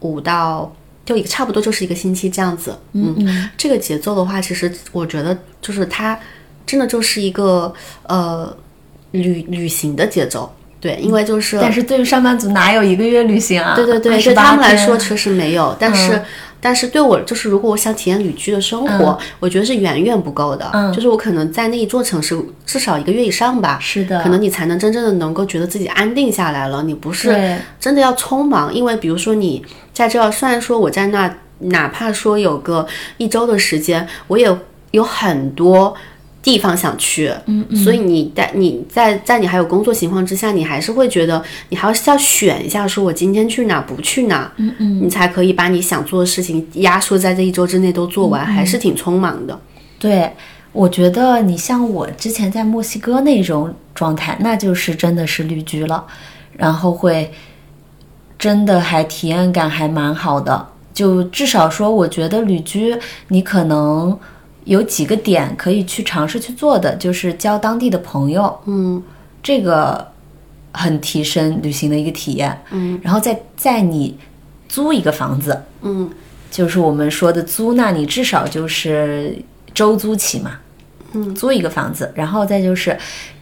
五到就一个差不多就是一个星期这样子，嗯，这个节奏的话，其实我觉得就是它真的就是一个呃旅旅行的节奏。对，因为就是，但是对于上班族哪有一个月旅行啊？对对对，对他们来说确实没有，但是、嗯但是对我就是，如果我想体验旅居的生活，我觉得是远远不够的。嗯就是我可能在那一座城市至少一个月以上吧，是的，可能你才能真正的能够觉得自己安定下来了。你不是真的要匆忙，因为比如说你在这儿，虽然说我在那，哪怕说有个一周的时间，我也有很多地方想去，嗯所以你在你在在你还有工作情况之下，你还是会觉得你还是要选一下，说我今天去哪不去哪，嗯嗯，你才可以把你想做的事情压缩在这一周之内都做完，还是挺匆忙的。对，我觉得你像我之前在墨西哥那种状态，那就是真的是旅居了，然后会真的还体验感还蛮好的。就至少说，我觉得旅居你可能有几个点可以去尝试去做的，就是交当地的朋友，嗯。这个很提升旅行的一个体验。嗯，然后再在你租一个房子，嗯。就是我们说的租，那你至少就是周租起嘛，嗯，租一个房子，然后再就是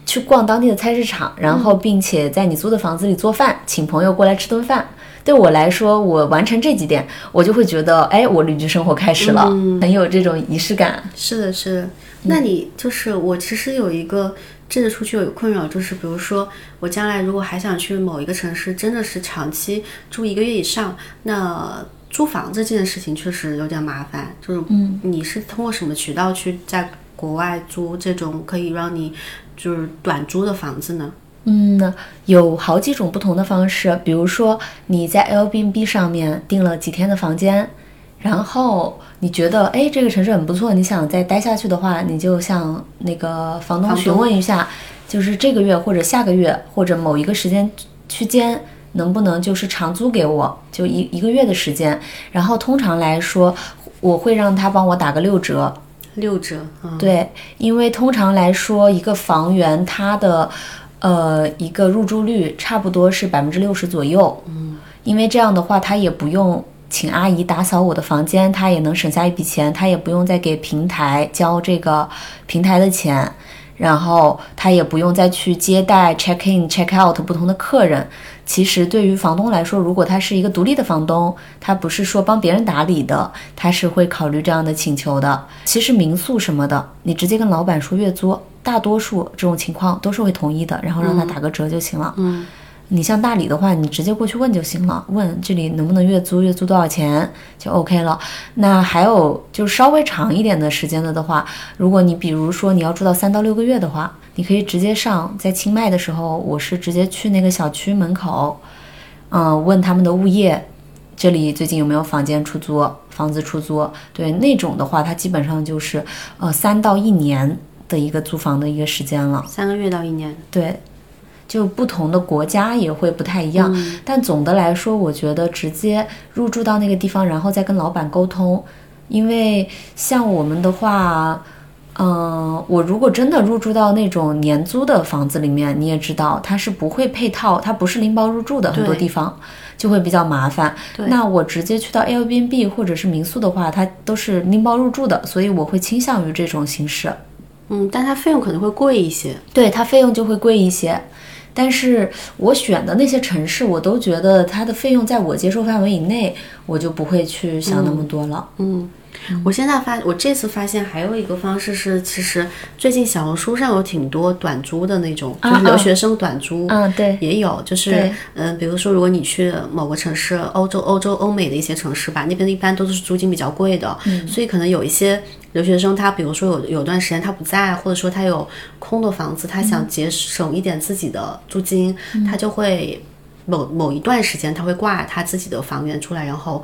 去逛当地的菜市场，然后并且在你租的房子里做饭，请朋友过来吃顿饭。对我来说，我完成这几点，我就会觉得，哎，我旅居生活开始了，很有这种仪式感。是的，是的。那你就是我，其实有一个这次出去有一个困扰，就是比如说我将来如果还想去某一个城市，真的是长期住一个月以上，那租房子这件事情确实有点麻烦。就是，嗯，你是通过什么渠道去在国外租这种可以让你就是短租的房子呢？嗯，有好几种不同的方式，比如说你在 Airbnb 上面订了几天的房间，然后你觉得哎这个城市很不错，你想再待下去的话，你就向那个房东询问一下，就是这个月或者下个月或者某一个时间区间。能不能就是长租给我，就一一个月的时间？然后通常来说，我会让他帮我打个六折，六折啊，对，因为通常来说，一个房源它的呃一个入住率差不多是百分之六十左右。嗯，因为这样的话，他也不用请阿姨打扫我的房间，他也能省下一笔钱，他也不用再给平台交这个平台的钱。然后他也不用再去接待 check in check out 不同的客人。其实对于房东来说，如果他是一个独立的房东，他不是说帮别人打理的，他是会考虑这样的请求的。其实民宿什么的，你直接跟老板说月租，大多数这种情况都是会同意的，然后让他打个折就行了。嗯，你像大理的话，你直接过去问就行了，问这里能不能月租，月租多少钱就 OK 了。那还有就是稍微长一点的时间了的话，如果你比如说你要住到三到六个月的话，你可以直接上在清迈的时候，我是直接去那个小区门口，嗯、问他们的物业，这里最近有没有房间出租，房子出租？对那种的话，它基本上就是呃三到一年的一个租房的一个时间了。三个月到一年。对，就不同的国家也会不太一样，但总的来说，我觉得直接入住到那个地方，然后再跟老板沟通，因为像我们的话。嗯，我如果真的入住到那种年租的房子里面，你也知道它是不会配套，它不是拎包入住的，很多地方就会比较麻烦。那我直接去到 Airbnb 或者是民宿的话，它都是拎包入住的，所以我会倾向于这种形式。嗯，但它费用可能会贵一些。对它费用就会贵一些。但是我选的那些城市，我都觉得它的费用在我接受范围以内，我就不会去想那么多了。嗯，我现在发，我这次发现还有一个方式是，其实最近小红书上有挺多短租的那种，就是留学生短租，嗯，对，也有，就是对嗯、比如说如果你去某个城市，欧洲、欧洲、欧美的一些城市吧，那边一般都是租金比较贵的，所以可能有一些留学生他，比如说有有段时间他不在，或者说他有空的房子，他想。节省一点自己的租金，他就会某某一段时间他会挂他自己的房源出来，然后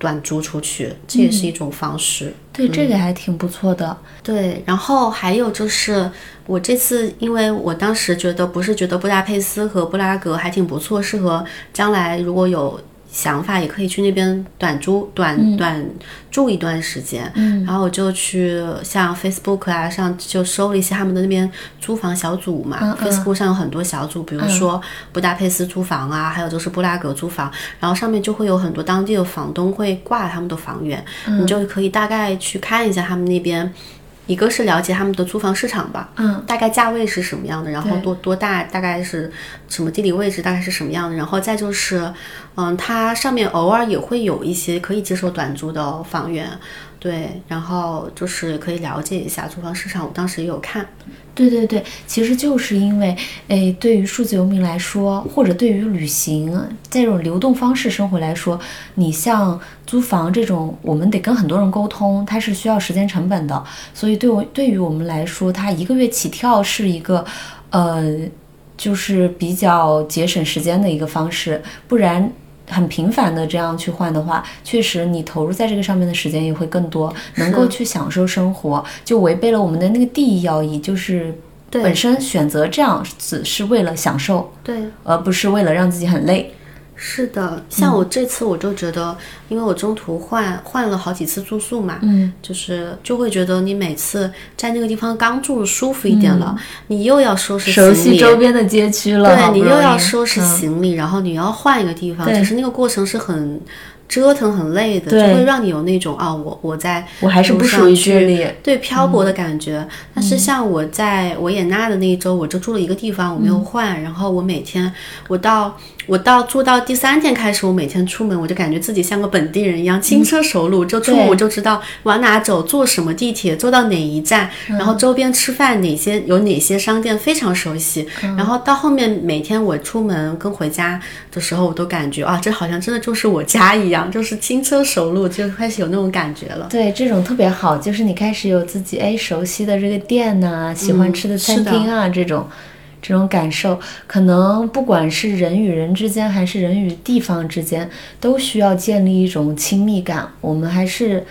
短租出去，这也是一种方式。对，这个还挺不错的。对，然后还有就是，我这次因为我当时觉得不是觉得布达佩斯和布拉格还挺不错，适合将来如果有想法也可以去那边短租短、短住一段时间。嗯，然后我就去像 Facebook 啊上就搜了一些他们的那边租房小组嘛、f a c e b o o k 上有很多小组，比如说布达佩斯租房啊，还有就是布拉格租房，然后上面就会有很多当地的房东会挂他们的房源，你就可以大概去看一下他们那边。一个是了解他们的租房市场吧，嗯，大概价位是什么样的，然后多多大，大概是什么地理位置，大概是什么样的，然后再就是，嗯，它上面偶尔也会有一些可以接受短租的房源，对，然后就是可以了解一下租房市场，我当时也有看，对对对，其实就是因为，诶，对于数字游民来说，或者对于旅行这种流动方式生活来说，你像租房这种，我们得跟很多人沟通，它是需要时间成本的。所以对我对于我们来说，它一个月起跳是一个，呃，就是比较节省时间的一个方式，不然。很频繁的这样去换的话，确实你投入在这个上面的时间也会更多，能够去享受生活，就违背了我们的那个第一要义，就是本身选择这样子是为了享受，对。而不是为了让自己很累。是的，像我这次我就觉得，因为我中途换换了好几次住宿嘛，嗯，就是就会觉得你每次在那个地方刚住舒服一点了，你又要收拾嗯熟悉行李，周边的街区了，对你又要收拾嗯行李，然后你要换一个地方，对。其实那个过程是很折腾、很累的，就会让你有那种啊，我我在我还是不属于去这里。嗯对漂泊的感觉。但是像我在维也纳的那一周，我就住了一个地方，我没有嗯。换。然后我每天，我到我到住到第三天开始，我每天出门，我就感觉自己像个本地人一样，轻车熟路。就出门我就知道往哪走，坐什么地铁，坐到哪一站，然后周边吃饭哪些有哪些商店非常熟悉。然后到后面每天我出门跟回家的时候，我都感觉啊，这好像真的就是我家一样，就是轻车熟路，就开始有那种感觉了。对，这种特别好，就是你开始有自己哎熟悉的这个店呐、喜欢吃的餐厅啊，这种这种感受，可能不管是人与人之间，还是人与地方之间，都需要建立一种亲密感。我们还是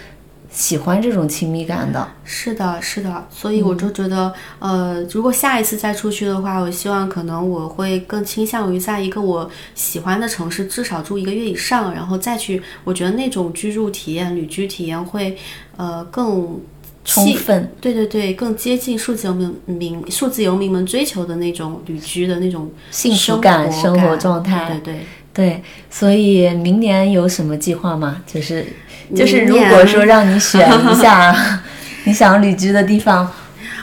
喜欢这种亲密感的。是的，是的，所以我就觉得，呃，如果下一次再出去的话，我希望可能我会更倾向于在一个我喜欢的城市至少住一个月以上，然后再去，我觉得那种居住体验、旅居体验会，呃，更充分，对对对，更接近数字游民民数字游民们追求的那种旅居的那种幸福感、生活状态。对对对。对，所以明年有什么计划吗？就是就是，如果说让你选一下 你想旅居的地方，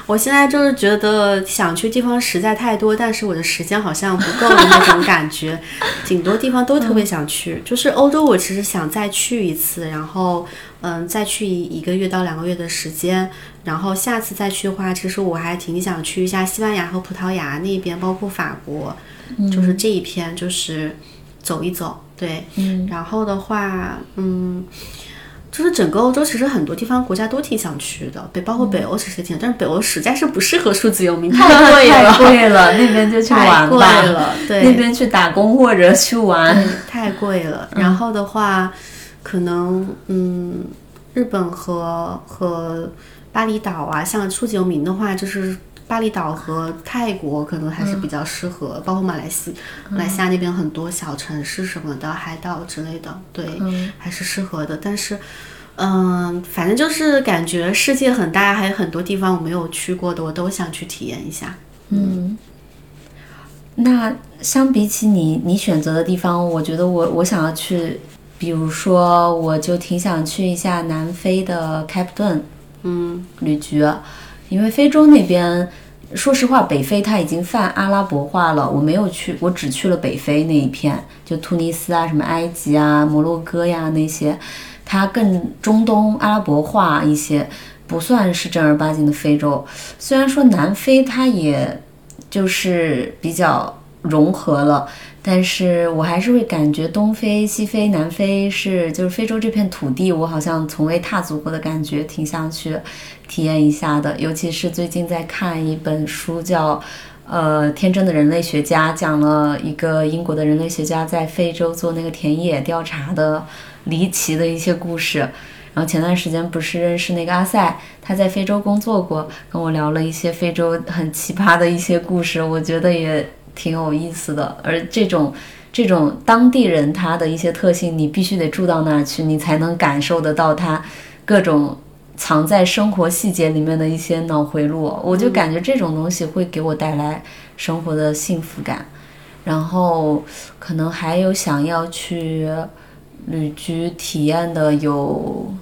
我现在就是觉得想去地方实在太多，但是我的时间好像不够的那种感觉，挺多地方都特别想去。就是欧洲，我其实想再去一次，然后嗯，再去一一个月到两个月的时间。然后下次再去的话，其实我还挺想去一下西班牙和葡萄牙那边，包括法国，就是这一片，就是走一走。对，嗯，然后的话，嗯。就是整个欧洲，其实很多地方国家都挺想去的，北包括北欧其实挺，但是北欧实在是不适合数字游民，太贵了，太贵了，那边就去 太贵玩吧，了，对，那边去打工或者去玩。对太贵了。然后的话，可能嗯，日本和和巴厘岛啊，像数字游民的话，就是巴厘岛和泰国可能还是比较适合，包括马来西马来西亚那边很多小城市什么的，海岛之类的，对，还是适合的。但是。嗯，反正就是感觉世界很大，还有很多地方我没有去过的，我都想去体验一下。嗯，那相比起你你选择的地方，我觉得我我想要去，比如说，我就挺想去一下南非的开普敦嗯旅居，因为非洲那边。说实话，北非它已经泛阿拉伯化了。我没有去，我只去了北非那一片，就突尼斯啊、什么埃及啊、摩洛哥呀那些，它更中东阿拉伯化一些，不算是正儿八经的非洲。虽然说南非它也就是比较融合了，但是我还是会感觉东非、西非、南非是就是非洲这片土地，我好像从未踏足过的感觉，挺想去体验一下的。尤其是最近在看一本书叫。呃，天真的人类学家讲了一个英国的人类学家在非洲做那个田野调查的离奇的一些故事。然后前段时间不是认识那个阿塞，他在非洲工作过，跟我聊了一些非洲很奇葩的一些故事，我觉得也挺有意思的。而这种这种当地人他的一些特性，你必须得住到那儿去，你才能感受得到他各种藏在生活细节里面的一些脑回路。我就感觉这种东西会给我带来生活的幸福感。然后可能还有想要去旅居体验的有。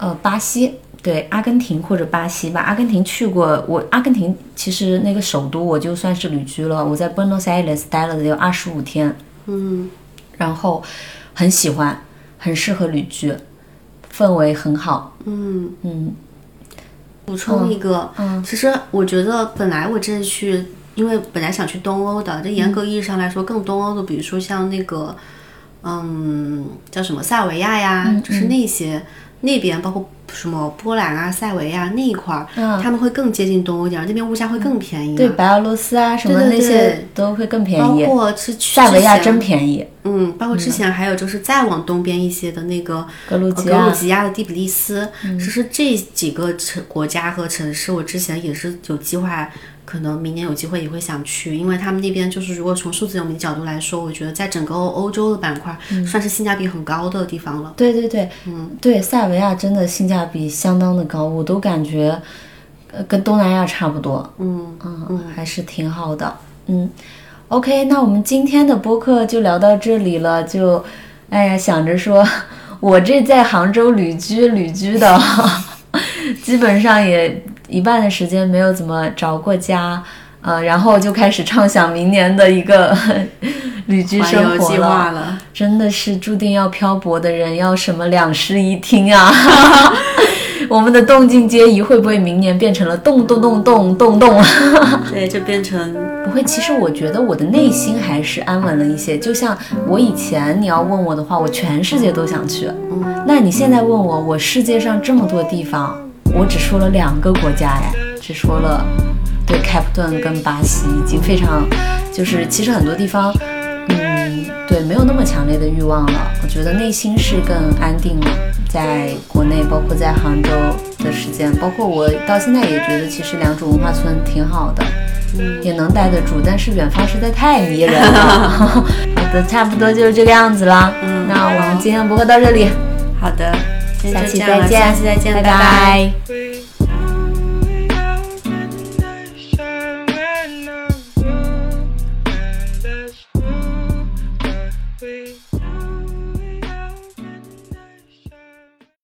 呃，巴西对，阿根廷或者巴西吧。阿根廷去过，我阿根廷其实那个首都我就算是旅居了，我在 Buenos Aires 待了得有二十五天，嗯。然后很喜欢，很适合旅居，氛围很好。嗯，嗯。补充一个，嗯其实我觉得本来我这次去，因为本来想去东欧的，这严格意义上来说更东欧的，比如说像那个，嗯，叫什么塞尔维亚呀，嗯。就是那些那边包括什么波兰啊、塞维亚那一块儿，嗯，他们会更接近东欧一点，那边物价会更便宜嘛。对，白俄罗斯啊什么那些都会更便宜包宜。括是去塞维亚真便宜，嗯，包括之前还有就是再往东边一些的那个格鲁呃格鲁吉亚。的第比利斯，其实这几个城国家和城市，我之前也是有计划，可能明年有机会也会想去，因为他们那边就是如果从数字游民角度来说，我觉得在整个欧欧洲的板块，算是性价比很高的地方了。对对对，嗯，对，塞尔维亚真的性价比相当的高，我都感觉，呃，跟东南亚差不多，嗯嗯，还是挺好的，嗯，OK，那我们今天的播客就聊到这里了，就，哎呀，想着说，我这在杭州旅居旅居的，基本上也一半的时间没有怎么着过家，呃，然后就开始畅想明年的一个 旅居生活游计划了，真的是注定要漂泊的人，要什么两室一厅啊！我们的动静皆宜会不会明年变成了动动动动动动？对，就变成不会，其实我觉得我的内心还是安稳了一些。就像我以前你要问我的话，我全世界都想去。嗯，那你现在问我，我世界上这么多地方，我只说了两个国家哎，只说了对开普敦跟巴西，已经非常就是其实很多地方，嗯，对，没有那么强烈的欲望了。我觉得内心是更安定了，在国内，包括在杭州的时间，包括我到现在也觉得，其实良渚文化村挺好的。也能待得住，但是远方实在太迷人了。好的，差不多就是这个样子了。嗯那我们今天的播客到这里，好的，今下期再见，下期再见，拜。拜